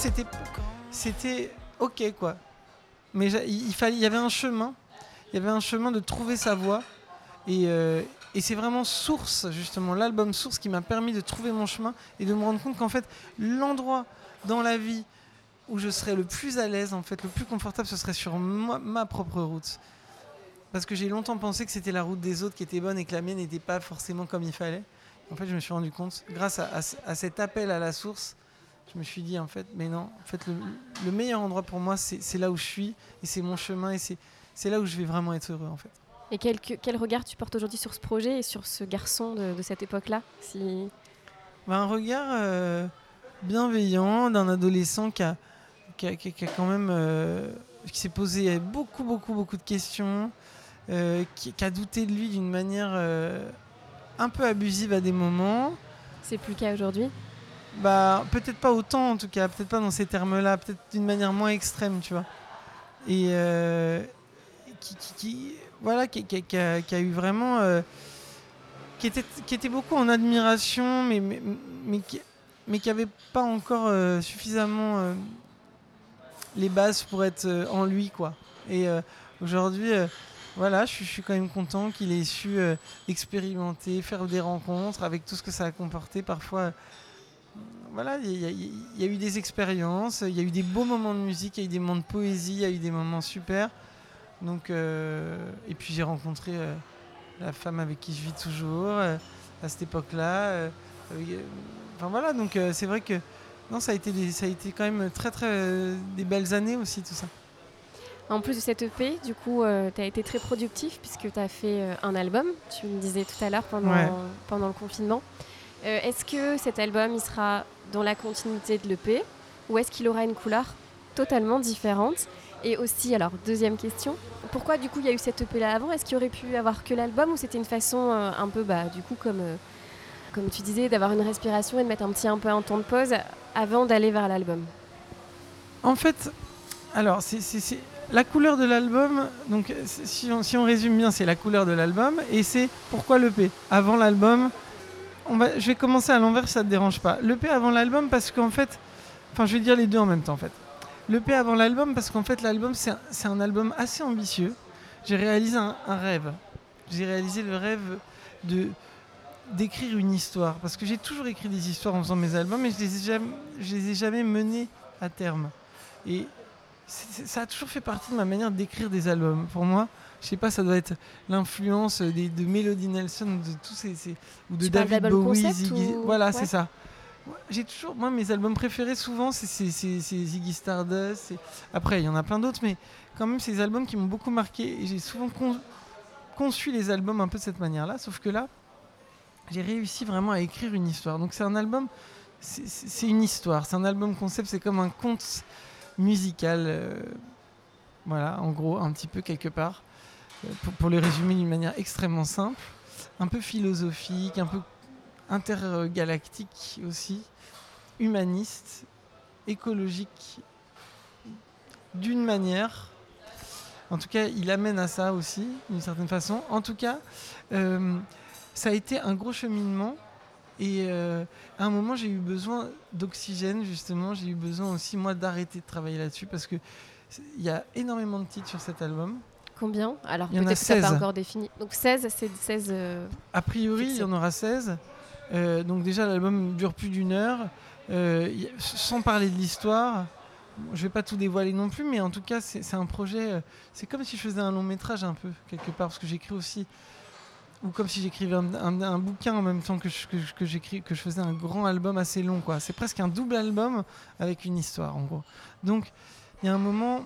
C'était, c'était ok, quoi. Mais il, fallait, il y avait un chemin. Il y avait un chemin de trouver sa voie. Et, euh, et c'est vraiment Source, justement, l'album Source qui m'a permis de trouver mon chemin et de me rendre compte qu'en fait, l'endroit dans la vie où je serais le plus à l'aise, en fait, le plus confortable, ce serait sur ma propre route. Parce que j'ai longtemps pensé que c'était la route des autres qui était bonne et que la mienne n'était pas forcément comme il fallait. En fait, je me suis rendu compte, grâce à, à ce- à cet appel à la source, je me suis dit, en fait, mais non, en fait, le, le meilleur endroit pour moi, c'est là où je suis, et c'est mon chemin, et c'est là où je vais vraiment être heureux, en fait. Et quel, que- quel regard tu portes aujourd'hui sur ce projet et sur ce garçon de, de cette époque-là si... Bah, un regard euh, bienveillant d'un adolescent qui a, qui a, qui quand même euh, qui s'est posé beaucoup beaucoup beaucoup de questions, euh, qui, qui a douté de lui d'une manière un peu abusive à des moments. C'est plus le cas aujourd'hui? Bah peut-être pas autant en tout cas, peut-être pas dans ces termes-là, peut-être d'une manière moins extrême, tu vois. Et euh, qui, voilà, qui, a, eu vraiment, euh, qui était, qui était beaucoup en admiration, mais qui, mais qui avait pas encore euh, suffisamment les bases pour être en lui, quoi. Et aujourd'hui, voilà, je suis, quand même content qu'il ait su expérimenter, faire des rencontres avec tout ce que ça a comporté parfois voilà, il y, a- il y a eu des expériences, il y a eu des beaux moments de musique, il y a eu des moments de poésie, il y a eu des moments super. Donc, euh, et puis j'ai rencontré euh, la femme avec qui je vis toujours euh, à cette époque-là. enfin voilà, donc c'est vrai que non, ça a été des, ça a été quand même très très des belles années aussi tout ça. En plus de cette EP, du coup, tu as été très productif puisque tu as fait un album, tu me disais tout à l'heure pendant, Ouais. pendant le confinement. Euh, est-ce que cet album, il sera dans la continuité de l'EP ou est-ce qu'il aura une couleur totalement différente? Et aussi, alors, deuxième question, pourquoi du coup il y a eu cette EP là avant? Est-ce qu'il aurait pu avoir que l'album ou c'était une façon euh, un peu, bah, du coup, comme, euh, comme tu disais, d'avoir une respiration et de mettre un petit un peu un temps de pause avant d'aller vers l'album? En fait, alors, c'est- c'est la couleur de l'album, donc si on, si on résume bien, c'est la couleur de l'album, et c'est pourquoi l'EP Avant l'album, je vais commencer à l'envers ça te dérange pas. L'EP avant l'album, parce qu'en fait, enfin, je vais dire les deux en même temps, en fait. L'EP avant l'album, parce qu'en fait, l'album, c'est un, un album assez ambitieux. J'ai réalisé un, rêve. J'ai réalisé le rêve de, d'écrire une histoire. Parce que j'ai toujours écrit des histoires en faisant mes albums, mais je les les ai jamais menées à terme. Et ça a toujours fait partie de ma manière d'écrire des albums. Pour moi, je sais pas, ça doit être l'influence de Melody Nelson, de tous ces, ces- ou de Tu David Bowie, Ziggy- ou- voilà, ouais. c'est ça. J'ai toujours, moi, mes albums préférés souvent, c'est Ziggy Stardust. Après, il y en a plein d'autres, mais quand même, c'est des albums qui m'ont beaucoup marqué. Et j'ai souvent con- conçu les albums un peu de cette manière-là, sauf que là, j'ai réussi vraiment à écrire une histoire. Donc c'est un album, c'est- une histoire, c'est un album concept, c'est comme un conte musical, euh, voilà, en gros, un petit peu quelque part, pour, pour le résumer d'une manière extrêmement simple, un peu philosophique, un peu intergalactique aussi, humaniste, écologique, d'une manière. En tout cas, il amène à ça aussi, d'une certaine façon. En tout cas, euh, ça a été un gros cheminement. Et euh, à un moment, j'ai eu besoin d'oxygène, justement. J'ai eu besoin aussi, moi, d'arrêter de travailler là-dessus parce que c'est- il y a énormément de titres sur cet album. Combien Alors peut-être que pas 16. encore défini. Donc 16, c'est 16. euh, A priori, il y en aura 16. Euh, donc déjà, l'album dure plus d'une heure. Euh, sans parler de l'histoire, je vais pas tout dévoiler non plus, mais en tout cas, c'est un projet... c'est comme si je faisais un long métrage un peu, quelque part, parce que j'écris aussi... Ou comme si j'écrivais un, un- un bouquin en même temps que je, que, que je faisais un grand album assez long. quoi. C'est presque un double album avec une histoire, en gros. Donc, il y a un moment...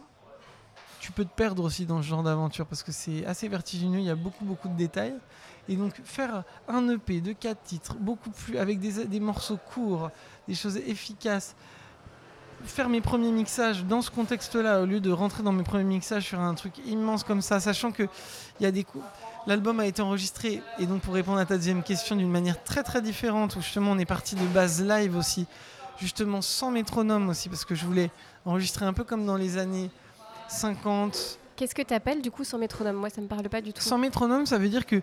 Tu peux te perdre aussi dans ce genre d'aventure parce que c'est assez vertigineux, il y a beaucoup beaucoup de détails. Et donc faire un EP de 4 titres, beaucoup plus avec des, des morceaux courts, des choses efficaces, faire mes premiers mixages dans ce contexte-là au lieu de rentrer dans mes premiers mixages sur un truc immense comme ça, sachant que il y a des. L'album a été enregistré et donc pour répondre à ta deuxième question d'une manière très très différente où justement on est parti de base live aussi, justement sans métronome aussi parce que je voulais enregistrer un peu comme dans les années 50, Qu'est-ce que tu appelles du coup sans métronome? Moi, ça me parle pas du tout. sans métronome, ça veut dire que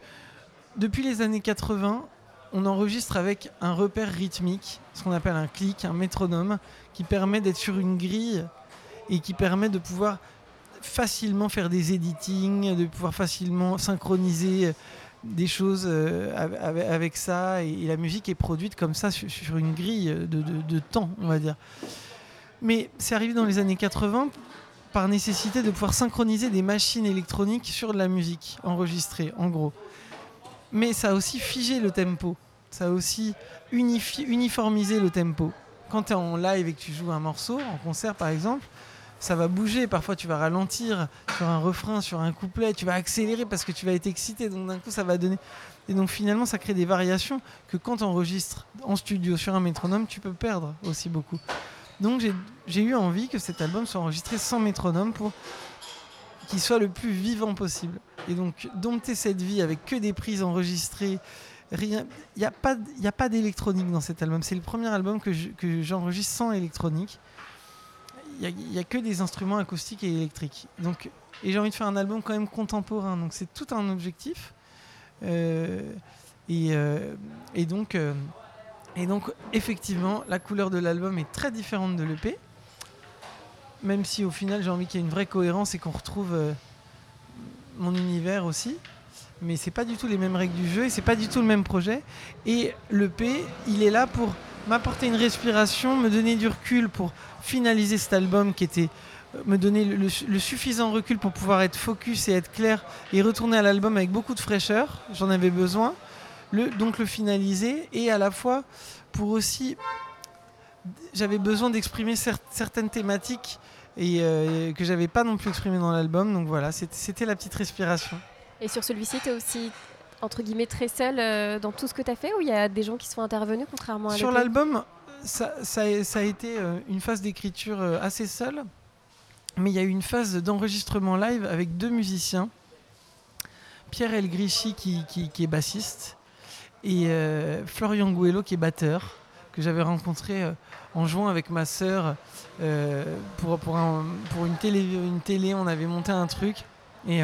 depuis les années 80, on enregistre avec un repère rythmique, ce qu'on appelle un clic, un métronome, qui permet d'être sur une grille et qui permet de pouvoir facilement faire des editings, de pouvoir facilement synchroniser des choses euh, av- av- avec ça. Et, la musique est produite comme ça sur, sur une grille de, de- de temps, on va dire. Mais c'est arrivé dans les années 80 par nécessité de pouvoir synchroniser des machines électroniques sur de la musique enregistrée, en gros. Mais ça a aussi figé le tempo. Ça a aussi uniformisé le tempo. Quand tu es en live et que tu joues un morceau, en concert par exemple, ça va bouger. Parfois, tu vas ralentir sur un refrain, sur un couplet. Tu vas accélérer parce que tu vas être excité. Donc, d'un coup, ça va donner. Et donc, finalement, ça crée des variations que quand tu enregistres en studio sur un métronome, tu peux perdre aussi beaucoup. Donc, j'ai- eu envie que cet album soit enregistré sans métronome pour qu'il soit le plus vivant possible. Et donc, dompter cette vie avec que des prises enregistrées, rien. Il n'y a pas, d'électronique dans cet album. C'est le premier album que je- que j'enregistre sans électronique. Il n'y a, que des instruments acoustiques et électriques. Donc, et j'ai envie de faire un album quand même contemporain. Donc, c'est tout un objectif. Euh, et, euh, et donc. euh, et donc, effectivement, la couleur de l'album est très différente de l'EP. Même si au final, j'ai envie qu'il y ait une vraie cohérence et qu'on retrouve euh, mon univers aussi. Mais c'est pas du tout les mêmes règles du jeu et c'est pas du tout le même projet. Et l'EP, il est là pour m'apporter une respiration, me donner du recul pour finaliser cet album qui était euh, me donner le suffisant recul pour pouvoir être focus et être clair et retourner à l'album avec beaucoup de fraîcheur. J'en avais besoin. Le, donc le finaliser et à la fois pour aussi j'avais besoin d'exprimer cer- certaines thématiques et euh, que j'avais pas non plus exprimé dans l'album. Donc voilà c'était- la petite respiration. Et sur celui-ci, tu es aussi, entre guillemets, très seul euh, dans tout ce que tu as fait ou il y a des gens qui sont intervenus contrairement à sur l'album ça, ça a été euh, une phase d'écriture euh, assez seule mais il y a eu une phase d'enregistrement live avec deux musiciens. Pierre Elgrichy qui, qui, qui est bassiste et euh, Florian Gouello qui est batteur que j'avais rencontré euh, en jouant avec ma sœur euh, pour, pour, un- pour une, télé, une télé. On avait monté un truc et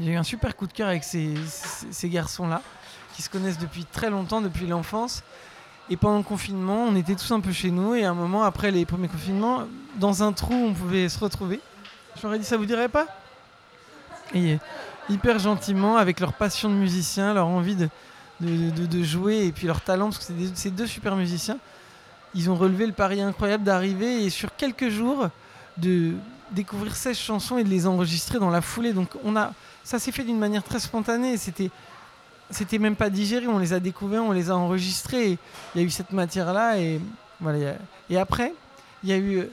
j'ai eu un super coup de cœur avec ces, ces- ces garçons-là qui se connaissent depuis très longtemps, depuis l'enfance. Et pendant le confinement, on était tous un peu chez nous et à un moment après les premiers confinements, dans un trou, on pouvait se retrouver. Je leur ai dit ça vous dirait pas? Et hyper gentiment, avec leur passion de musicien, leur envie de, de, jouer et puis leur talent, parce que c'est deux super musiciens. Ils ont relevé le pari incroyable d'arriver et sur quelques jours de découvrir 16 chansons et de les enregistrer dans la foulée. Donc on a, ça s'est fait d'une manière très spontanée. C'était, c'était même pas digéré. On les a découverts, on les a enregistrés. Il y a eu cette matière-là et voilà. Et après, il y a eu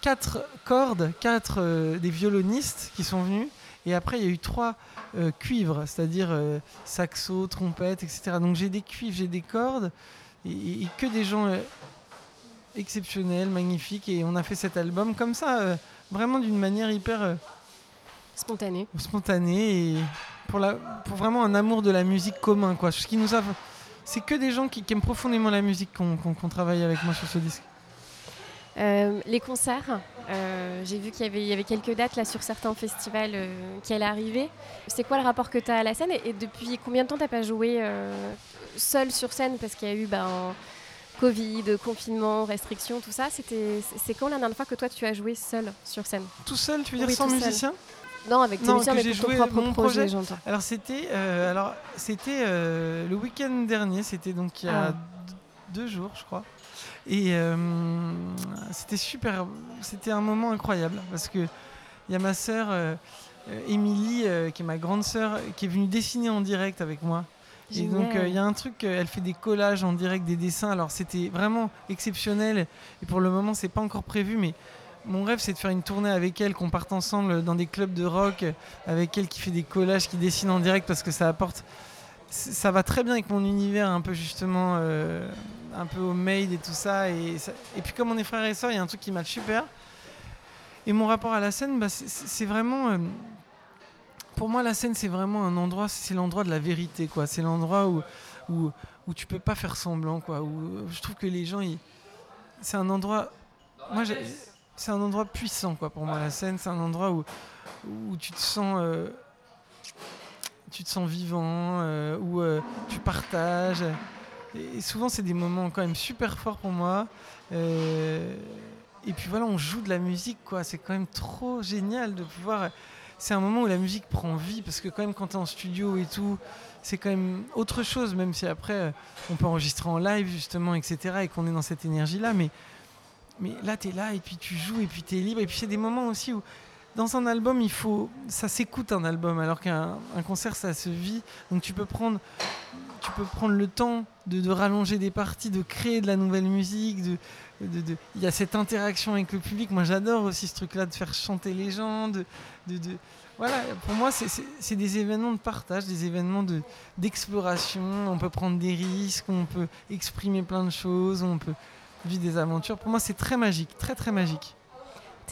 quatre cordes, quatre euh, des violonistes qui sont venus. Et après, il y a eu trois euh, cuivres, c'est-à-dire euh, saxo, trompette, etc. Donc j'ai des cuivres, j'ai des cordes et, que des gens euh, exceptionnels, magnifiques. Et on a fait cet album comme ça, vraiment d'une manière hyper euh, Spontané. spontanée et pour, la, pour vraiment un amour de la musique commun. Quoi. Ce qui nous a, c'est que des gens qui, qui aiment profondément la musique qu'on travaille avec moi sur ce disque. Les concerts, euh, j'ai vu qu'il y avait, il y avait quelques dates là sur certains festivals euh, qui allaient arriver. C'est quoi le rapport que tu as à la scène? Et, et depuis combien de temps tu pas joué euh, seul sur scène? Parce qu'il y a eu ben, Covid, confinement, restrictions, tout ça. C'était, c'est- quand la dernière fois que toi tu as joué seul sur scène? Tout seul, tu veux dire Oui, sans musicien? Non, avec tes Non, musiciens, mais j'ai pour ton joué propre mon projet. Alors c'était, alors c'était le week-end dernier, c'était donc il y a Ah. deux jours, je crois. Et euh, c'était super, c'était un moment incroyable parce que il y a ma sœur euh, Émilie, euh, qui est ma grande sœur, qui est venue dessiner en direct avec moi. Et donc il y a un truc, elle fait des collages en direct, des dessins. Alors c'était vraiment exceptionnel. Et pour le moment, c'est pas encore prévu, mais mon rêve, c'est de faire une tournée avec elle, qu'on parte ensemble dans des clubs de rock, avec elle qui fait des collages, qui dessine en direct, parce que ça apporte. Ça va très bien avec mon univers, un peu justement, euh, un peu homemade et tout ça. Et, et puis comme on est frères et sœurs, il y a un truc qui match super. Et mon rapport à la scène, bah, c'est- vraiment. euh, pour moi, la scène, c'est vraiment un endroit, c'est l'endroit de la vérité, quoi. C'est l'endroit où, où, où tu peux pas faire semblant, quoi. Où, je trouve que les gens, c'est un endroit. Moi, c'est un endroit puissant, quoi. Pour moi, la scène, c'est un endroit où, où tu te sens. euh, tu te sens vivant, euh, où euh, tu partages. Et, souvent, c'est des moments quand même super forts pour moi. Euh, et puis voilà, on joue de la musique, quoi. C'est quand même trop génial de pouvoir. C'est un moment où la musique prend vie, parce que quand même, quand tu es en studio et tout, c'est quand même autre chose, même si après, euh, on peut enregistrer en live, justement, etc., et qu'on est dans cette énergie-là. Mais, mais là, tu es là, et puis tu joues, et puis tu es libre. Et puis, c'est des moments aussi où, dans un album, il faut. Ça s'écoute un album, alors qu'un un concert, ça se vit. Donc, tu peux prendre. Tu peux prendre le temps de, rallonger des parties, de créer de la nouvelle musique, il y a cette interaction avec le public. Moi, j'adore aussi ce truc-là de faire chanter les gens. Voilà, pour moi, c'est- des événements de partage, des événements de- d'exploration. on peut prendre des risques, on peut exprimer plein de choses, on peut vivre des aventures. Pour moi, c'est très magique, très très magique.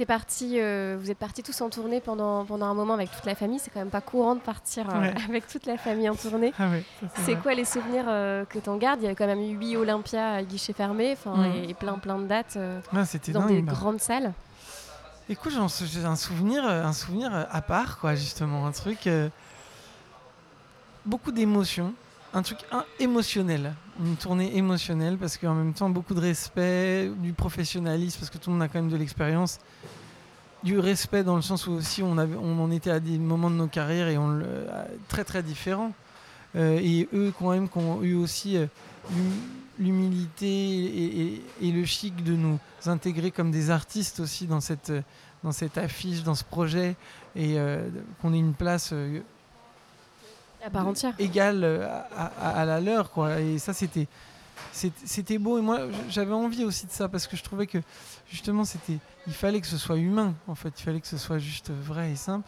Parti, euh, vous êtes partis tous en tournée pendant, pendant un moment avec toute la famille. C'est quand même pas courant de partir euh, Ouais. *laughs* avec toute la famille en tournée. Ah ouais, C'est quoi les souvenirs euh, que t'en gardes? Il y a quand même eu 8 Olympia à guichet fermé enfin, Mm. et, et plein plein de dates Ah, dans dingue. des bah. grandes salles. Écoute, j'ai un souvenir, un souvenir à part, quoi, justement, un truc, beaucoup d'émotions, un truc un- émotionnel, une tournée émotionnelle, parce qu'en même temps, beaucoup de respect, du professionnalisme, parce que tout le monde a quand même de l'expérience, du respect dans le sens où aussi on, en était à des moments de nos carrières et on à- très très différents. Euh, et eux, quand même, qui ont eu aussi euh, l'hum- l'humilité et, le chic de nous intégrer comme des artistes aussi dans cette, euh, dans cette affiche, dans ce projet, et euh, qu'on ait une place euh, À part entière. égale euh, à, la leur. Quoi. Et ça, c'était, c'était beau. Et moi, j'avais envie aussi de ça, parce que je trouvais que justement, c'était, il fallait que ce soit humain, en fait. Il fallait que ce soit juste vrai et simple.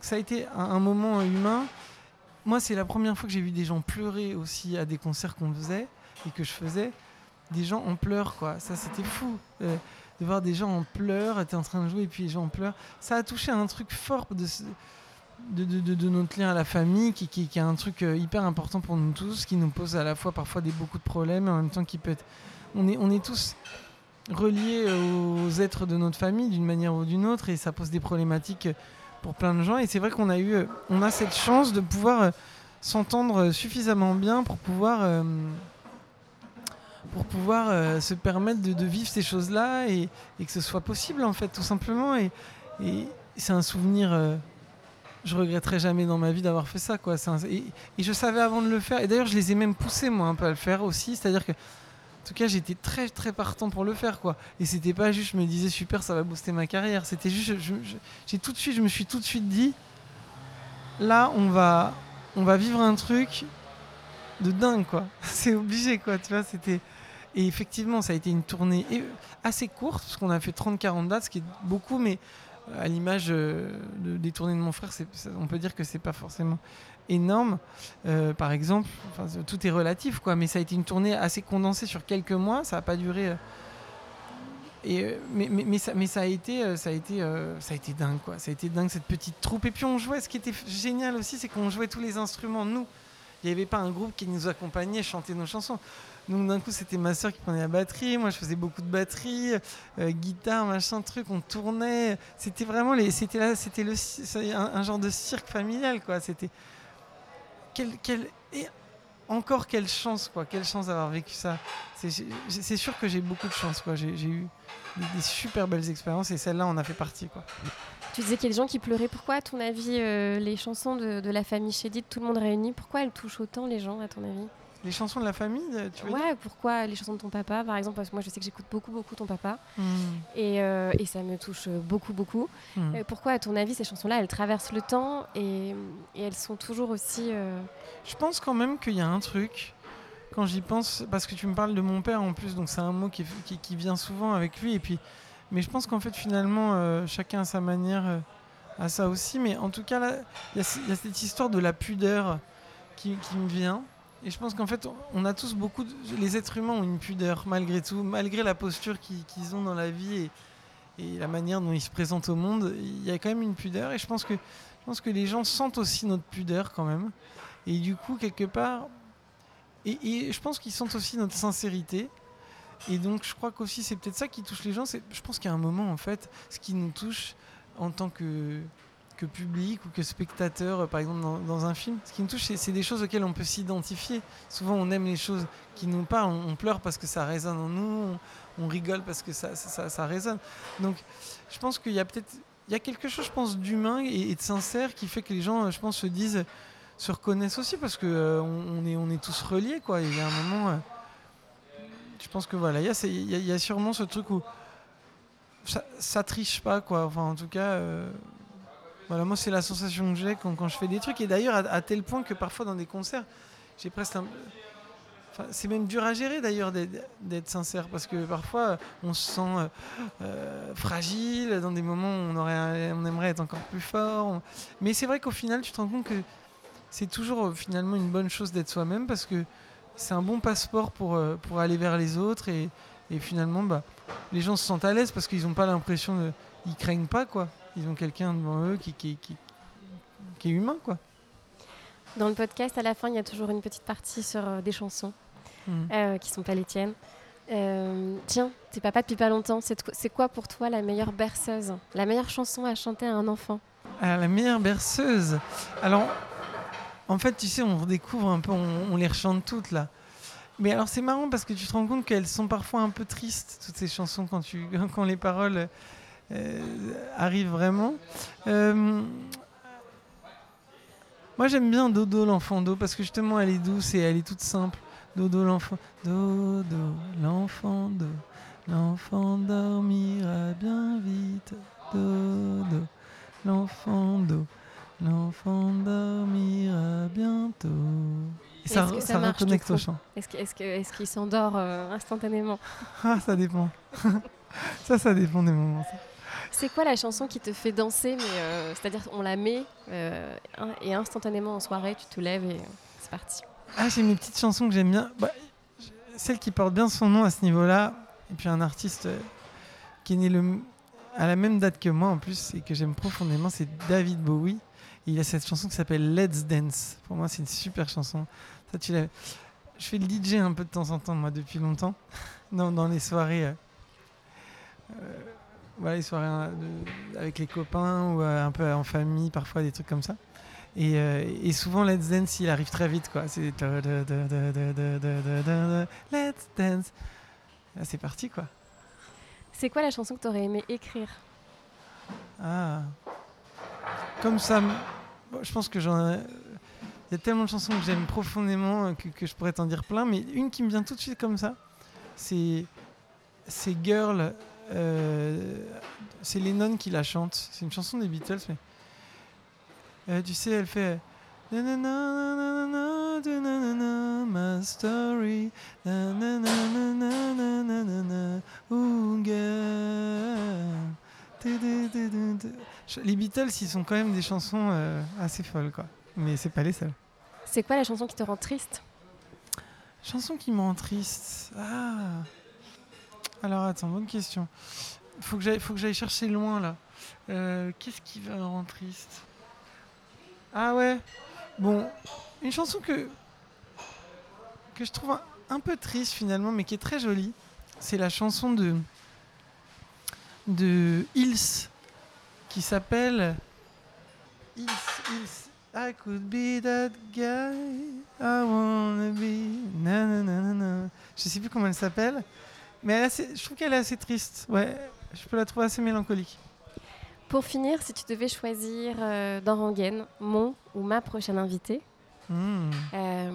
Ça a été un, moment humain. Moi, c'est la première fois que j'ai vu des gens pleurer aussi à des concerts qu'on faisait et que je faisais. Des gens en pleurs, quoi. Ça, c'était fou. euh, de voir des gens en pleurs, t'es en train de jouer et puis les gens en pleurs. Ça a touché à un truc fort de, notre lien à la famille, qui, qui, qui est un truc euh, hyper important pour nous tous, qui nous pose à la fois parfois des, beaucoup de problèmes, et en même temps qui peut être... On est, on est tous reliés euh, aux êtres de notre famille d'une manière ou d'une autre, et ça pose des problématiques pour plein de gens. Et c'est vrai qu'on a eu, euh, on a cette chance de pouvoir euh, s'entendre suffisamment bien pour pouvoir... euh, pour pouvoir euh, se permettre de, vivre ces choses-là et, et que ce soit possible en fait tout simplement et, c'est un souvenir euh, je regretterai jamais dans ma vie d'avoir fait ça. Quoi. et, je savais avant de le faire. Et d'ailleurs, je les ai même poussés, moi, un peu à le faire aussi. C'est-à-dire que, en tout cas, j'étais très, très partant pour le faire. Quoi. Et c'était pas juste, je me disais, super, ça va booster ma carrière. C'était juste, j'ai tout de suite, je me suis tout de suite dit, là, on va, on va vivre un truc de dingue, quoi. *laughs* C'est obligé, quoi. Tu vois, c'était. Et effectivement, ça a été une tournée assez courte, parce qu'on a fait 30-40 dates, ce qui est beaucoup, mais à l'image euh, des tournées de mon frère, on peut dire que c'est pas forcément énorme. Euh, par exemple, tout est relatif, quoi. Mais ça a été une tournée assez condensée sur quelques mois. Ça n'a pas duré. Euh, mais, ça, mais ça a été, ça a été, ça a été dingue, quoi. Ça a été dingue cette petite troupe. Et puis on jouait. Ce qui était génial aussi, c'est qu'on jouait tous les instruments nous. Il n'y avait pas un groupe qui nous accompagnait chanter nos chansons. Donc d'un coup, c'était ma soeur qui prenait la batterie, moi je faisais beaucoup de batterie, euh, guitare, machin, truc, on tournait. C'était vraiment les, c'était là, c'était le, un, genre de cirque familial, quoi. C'était quel, et encore quelle chance, quoi. Quelle chance d'avoir vécu ça. C'est sûr que j'ai beaucoup de chance, quoi. J'ai eu des, super belles expériences et celle-là, on a fait partie, quoi. Tu disais qu'il y a des gens qui pleuraient. Pourquoi, à ton avis, euh, les chansons de, de la famille Chédid, tout le monde réuni, pourquoi elles touchent autant les gens, à ton avis? Les chansons de la famille, tu veux Ouais, pourquoi les chansons de ton papa, par exemple Parce que moi, je sais que j'écoute beaucoup, beaucoup ton papa. Hmm. Et, euh, et, ça me touche beaucoup, beaucoup. Hmm. Euh, pourquoi, à ton avis, ces chansons-là, elles traversent le temps et, et elles sont toujours aussi... Euh, je pense quand même qu'il y a un truc, quand j'y pense, parce que tu me parles de mon père en plus, donc c'est un mot qui, qui, qui, vient souvent avec lui. Et puis, mais je pense qu'en fait, finalement, chacun a sa manière à ça aussi. Mais en tout cas, il y, y, a cette histoire de la pudeur qui, qui me vient. Et je pense qu'en fait, on a tous beaucoup. Les êtres humains ont une pudeur, malgré tout, malgré la posture qu'ils ont dans la vie et, la manière dont ils se présentent au monde. Il y a quand même une pudeur. Et je pense que, je pense que les gens sentent aussi notre pudeur quand même. Et du coup, quelque part. Et, et je pense qu'ils sentent aussi notre sincérité. Et donc, je crois qu'aussi, c'est peut-être ça qui touche les gens. Je pense a un moment, en fait, ce qui nous touche en tant que que public ou que spectateur, euh, par exemple dans, un film. Ce qui me touche, c'est des choses auxquelles on peut s'identifier. Souvent, on aime les choses qui nous parlent, on, pleure parce que ça résonne en nous, on, rigole parce que ça, ça, résonne. Donc, je pense qu'il y a peut-être, il y a quelque chose, je pense, d'humain et, de sincère qui fait que les gens, je pense, se disent, se reconnaissent aussi parce que euh, on, est, on est tous reliés, quoi. Il y a un moment, euh, je pense que voilà, il y, a, il y, a sûrement ce truc où ça, ça triche pas, quoi. Enfin, en tout cas. Voilà, moi, c'est la sensation que j'ai quand, je fais des trucs. Et d'ailleurs, à, tel point que parfois, dans des concerts, j'ai presque un. c'est même dur à gérer d'ailleurs d'être sincère parce que parfois on se sent euh, euh, fragile dans des moments où on, aurait, on aimerait être encore plus fort. Mais c'est vrai qu'au final, tu te rends compte que c'est toujours euh, finalement une bonne chose d'être soi-même parce que c'est un bon passeport pour, pour aller vers les autres et, et finalement bah, les gens se sentent à l'aise parce qu'ils n'ont pas l'impression de. Ils craignent pas quoi ils ont quelqu'un devant eux qui, qui, qui, est humain, quoi. Dans le podcast, à la fin, il y a toujours une petite partie sur euh, des chansons qui hmm. euh, qui sont pas les tiennes. Euh, tiens, t'es papa depuis pas longtemps. C'est quoi pour toi la meilleure berceuse? La meilleure chanson à chanter à un enfant? Ah, La meilleure berceuse? Alors, en fait, tu sais, on redécouvre un peu, on, on les rechante toutes là. Mais alors c'est marrant parce que tu te rends compte qu'elles sont parfois un peu tristes, toutes ces chansons, quand, tu, *laughs* quand les paroles arrive vraiment. Euh, moi j'aime bien Dodo l'enfant d'eau parce que justement elle est douce et elle est toute simple. Dodo l'enfant, Dodo l'enfant d'eau, l'enfant dormira bien vite. Dodo l'enfant d'eau, l'enfant dormira bientôt. Et ça, que ça, reconnecte au chant. Est-ce qu'il est est s'endort euh, instantanément? Ah, ça dépend. *laughs* ça, ça dépend des moments. C'est quoi la chanson qui te fait danser, mais euh, c'est-à-dire on la met euh, et instantanément en soirée, tu te lèves et c'est parti. Ah, j'ai mes petites chansons que j'aime bien. Bah, celle qui porte bien son nom à ce niveau-là, et puis un artiste euh, qui est né à la même date que moi en plus et que j'aime profondément, c'est David Bowie. il a cette chanson qui s'appelle Let's Dance. Pour moi, c'est une super chanson. Ça, tu Je fais le DJ un peu de temps en temps, moi, depuis longtemps, *laughs* dans les soirées voilà, les soirées euh, avec les copains ou euh, un peu en famille, parfois des trucs comme ça. Et, euh, et, souvent, Let's Dance, il arrive très vite, quoi. C'est Let's Dance. c'est parti, quoi. C'est quoi la chanson que tu aurais aimé écrire Ah. Comme ça, bon, je pense que j'en ai- Il y a tellement de chansons que j'aime profondément euh, que, que je pourrais t'en dire plein, mais une qui me vient tout de suite comme ça, c'est c'est Girl c'est Lennon qui la chante. C'est une chanson des Beatles, mais. tu sais, elle fait. Les Beatles, ils sont quand même des chansons assez folles, quoi. Mais c'est pas les seules. C'est quoi la chanson qui te rend triste Chanson qui me rend triste. Ah. Alors attends, bonne question. Faut faut que j'aille chercher loin là. Euh, Qu'est-ce qui va me rendre triste? Ah ouais. Bon, une chanson que je trouve un, peu triste finalement, mais qui est très jolie. C'est la chanson de de Hills qui s'appelle. I could be that guy I wanna be. Na, na, na, na. Je sais plus comment elle s'appelle, mais elle est assez- je trouve qu'elle est assez triste. Ouais, je peux la trouver assez mélancolique. Pour finir, si tu devais choisir euh, dans Rangaine, mon ou ma prochaine invitée, Hmm, euh,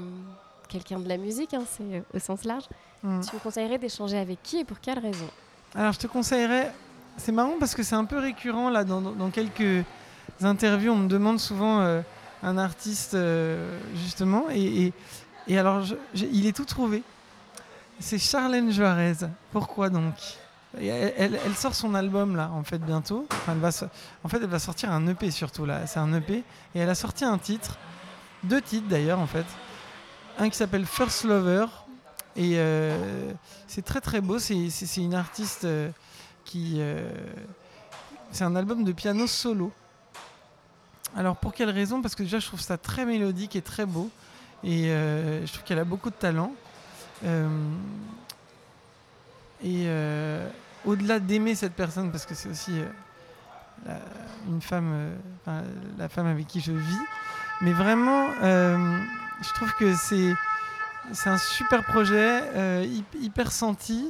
quelqu'un de la musique, hein, c'est euh, au sens large, hmm. tu me conseillerais d'échanger avec qui et pour quelle raison? Alors, je te conseillerais. C'est marrant parce que c'est un peu récurrent là dans, quelques interviews. On me demande souvent un artiste justement, et, et- et alors je- je- il est tout trouvé. C'est Charlène Juarez. Pourquoi donc? Elle, sort son album là en fait bientôt. Elle va en fait, elle va sortir un EP surtout là. C'est un EP et elle a sorti un titre, deux titres d'ailleurs en fait. Un qui s'appelle First Lover et euh, c'est très très beau. C'est une artiste euh, qui. euh, c'est un album de piano solo. Alors pour quelle raison? Parce que déjà je trouve ça très mélodique et très beau. Et je trouve qu'elle a beaucoup de talent. Euh, et euh, au-delà d'aimer cette personne, parce que c'est aussi euh, la, une femme, la femme avec qui je vis, mais vraiment, je trouve que c'est un super projet, hy- hyper senti.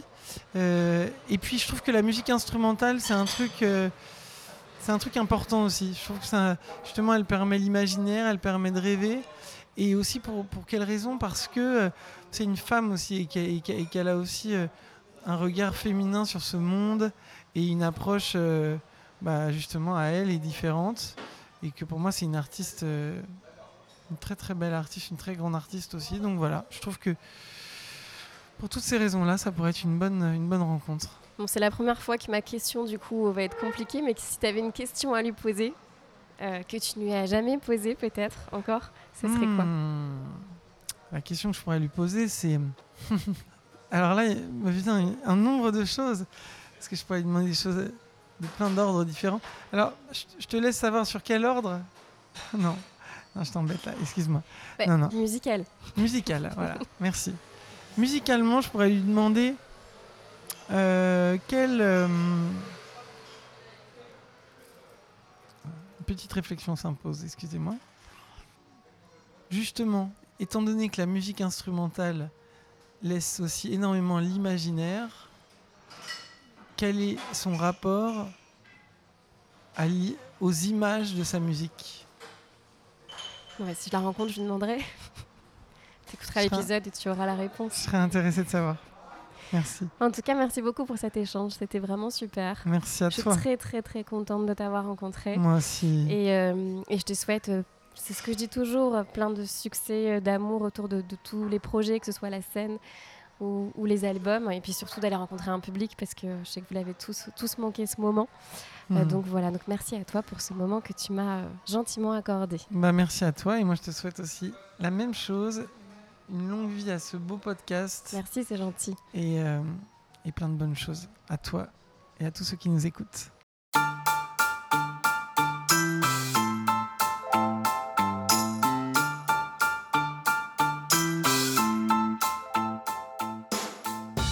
Et puis je trouve que la musique instrumentale, c'est un truc, c'est un truc important aussi. Je trouve que justement, elle permet l'imaginaire, elle permet de rêver. Et aussi pour, pour quelle raison? Parce que c'est une femme aussi et qu'elle a aussi euh, un regard féminin sur ce monde et une approche, euh, bah, justement, à elle est différente. Et que pour moi, c'est une artiste, euh, une très très belle artiste, une très grande artiste aussi. Donc voilà, je trouve que pour toutes ces raisons-là, ça pourrait être une bonne, une bonne rencontre. Bon, c'est la première fois que ma question du coup va être compliquée, mais que si tu avais une question à lui poser, euh, que tu ne lui as jamais posée peut-être encore, ce serait quoi? Hmm. La question que je pourrais lui poser, c'est. *laughs* Alors là, vient un, nombre de choses. Parce que je pourrais lui demander des choses de plein d'ordres différents. Alors, je, je te laisse savoir sur quel ordre. *laughs* Non, non je t'embête là, excuse-moi. Ouais, non, non. Musical. Musical, *laughs* voilà, merci. Musicalement, je pourrais lui demander euh, quelle. euh, Petite réflexion s'impose, excusez-moi. Justement, étant donné que la musique instrumentale laisse aussi énormément l'imaginaire, quel est son rapport à aux images de sa musique? Ouais, si je la rencontre, je lui demanderai. *laughs* tu écouteras l'épisode et tu auras la Je réponse. serais intéressé de savoir. Merci. En tout cas, merci beaucoup pour cet échange. C'était vraiment super. Merci à Je suis toi. très, très, très contente de t'avoir rencontré. Moi aussi. Et, euh, et je te souhaite, euh, c'est ce que je dis toujours, euh, plein de succès, euh, d'amour autour de, de tous les projets, que ce soit la scène ou, ou les albums. Et puis surtout d'aller rencontrer un public parce que je sais que vous l'avez tous, tous manqué ce moment. Euh, Mhm. donc voilà, donc merci à toi pour ce moment que tu m'as gentiment accordé. Bah, merci à toi et moi je te souhaite aussi la même chose, une longue vie à ce beau podcast Merci, c'est gentil. et, euh, et plein de bonnes choses à toi et à tous ceux qui nous écoutent.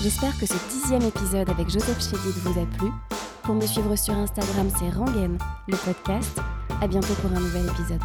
J'espère que ce dixième épisode avec Joseph Chédid vous a plu. Pour me suivre sur Instagram, c'est Rangen, le podcast. À bientôt pour un nouvel épisode.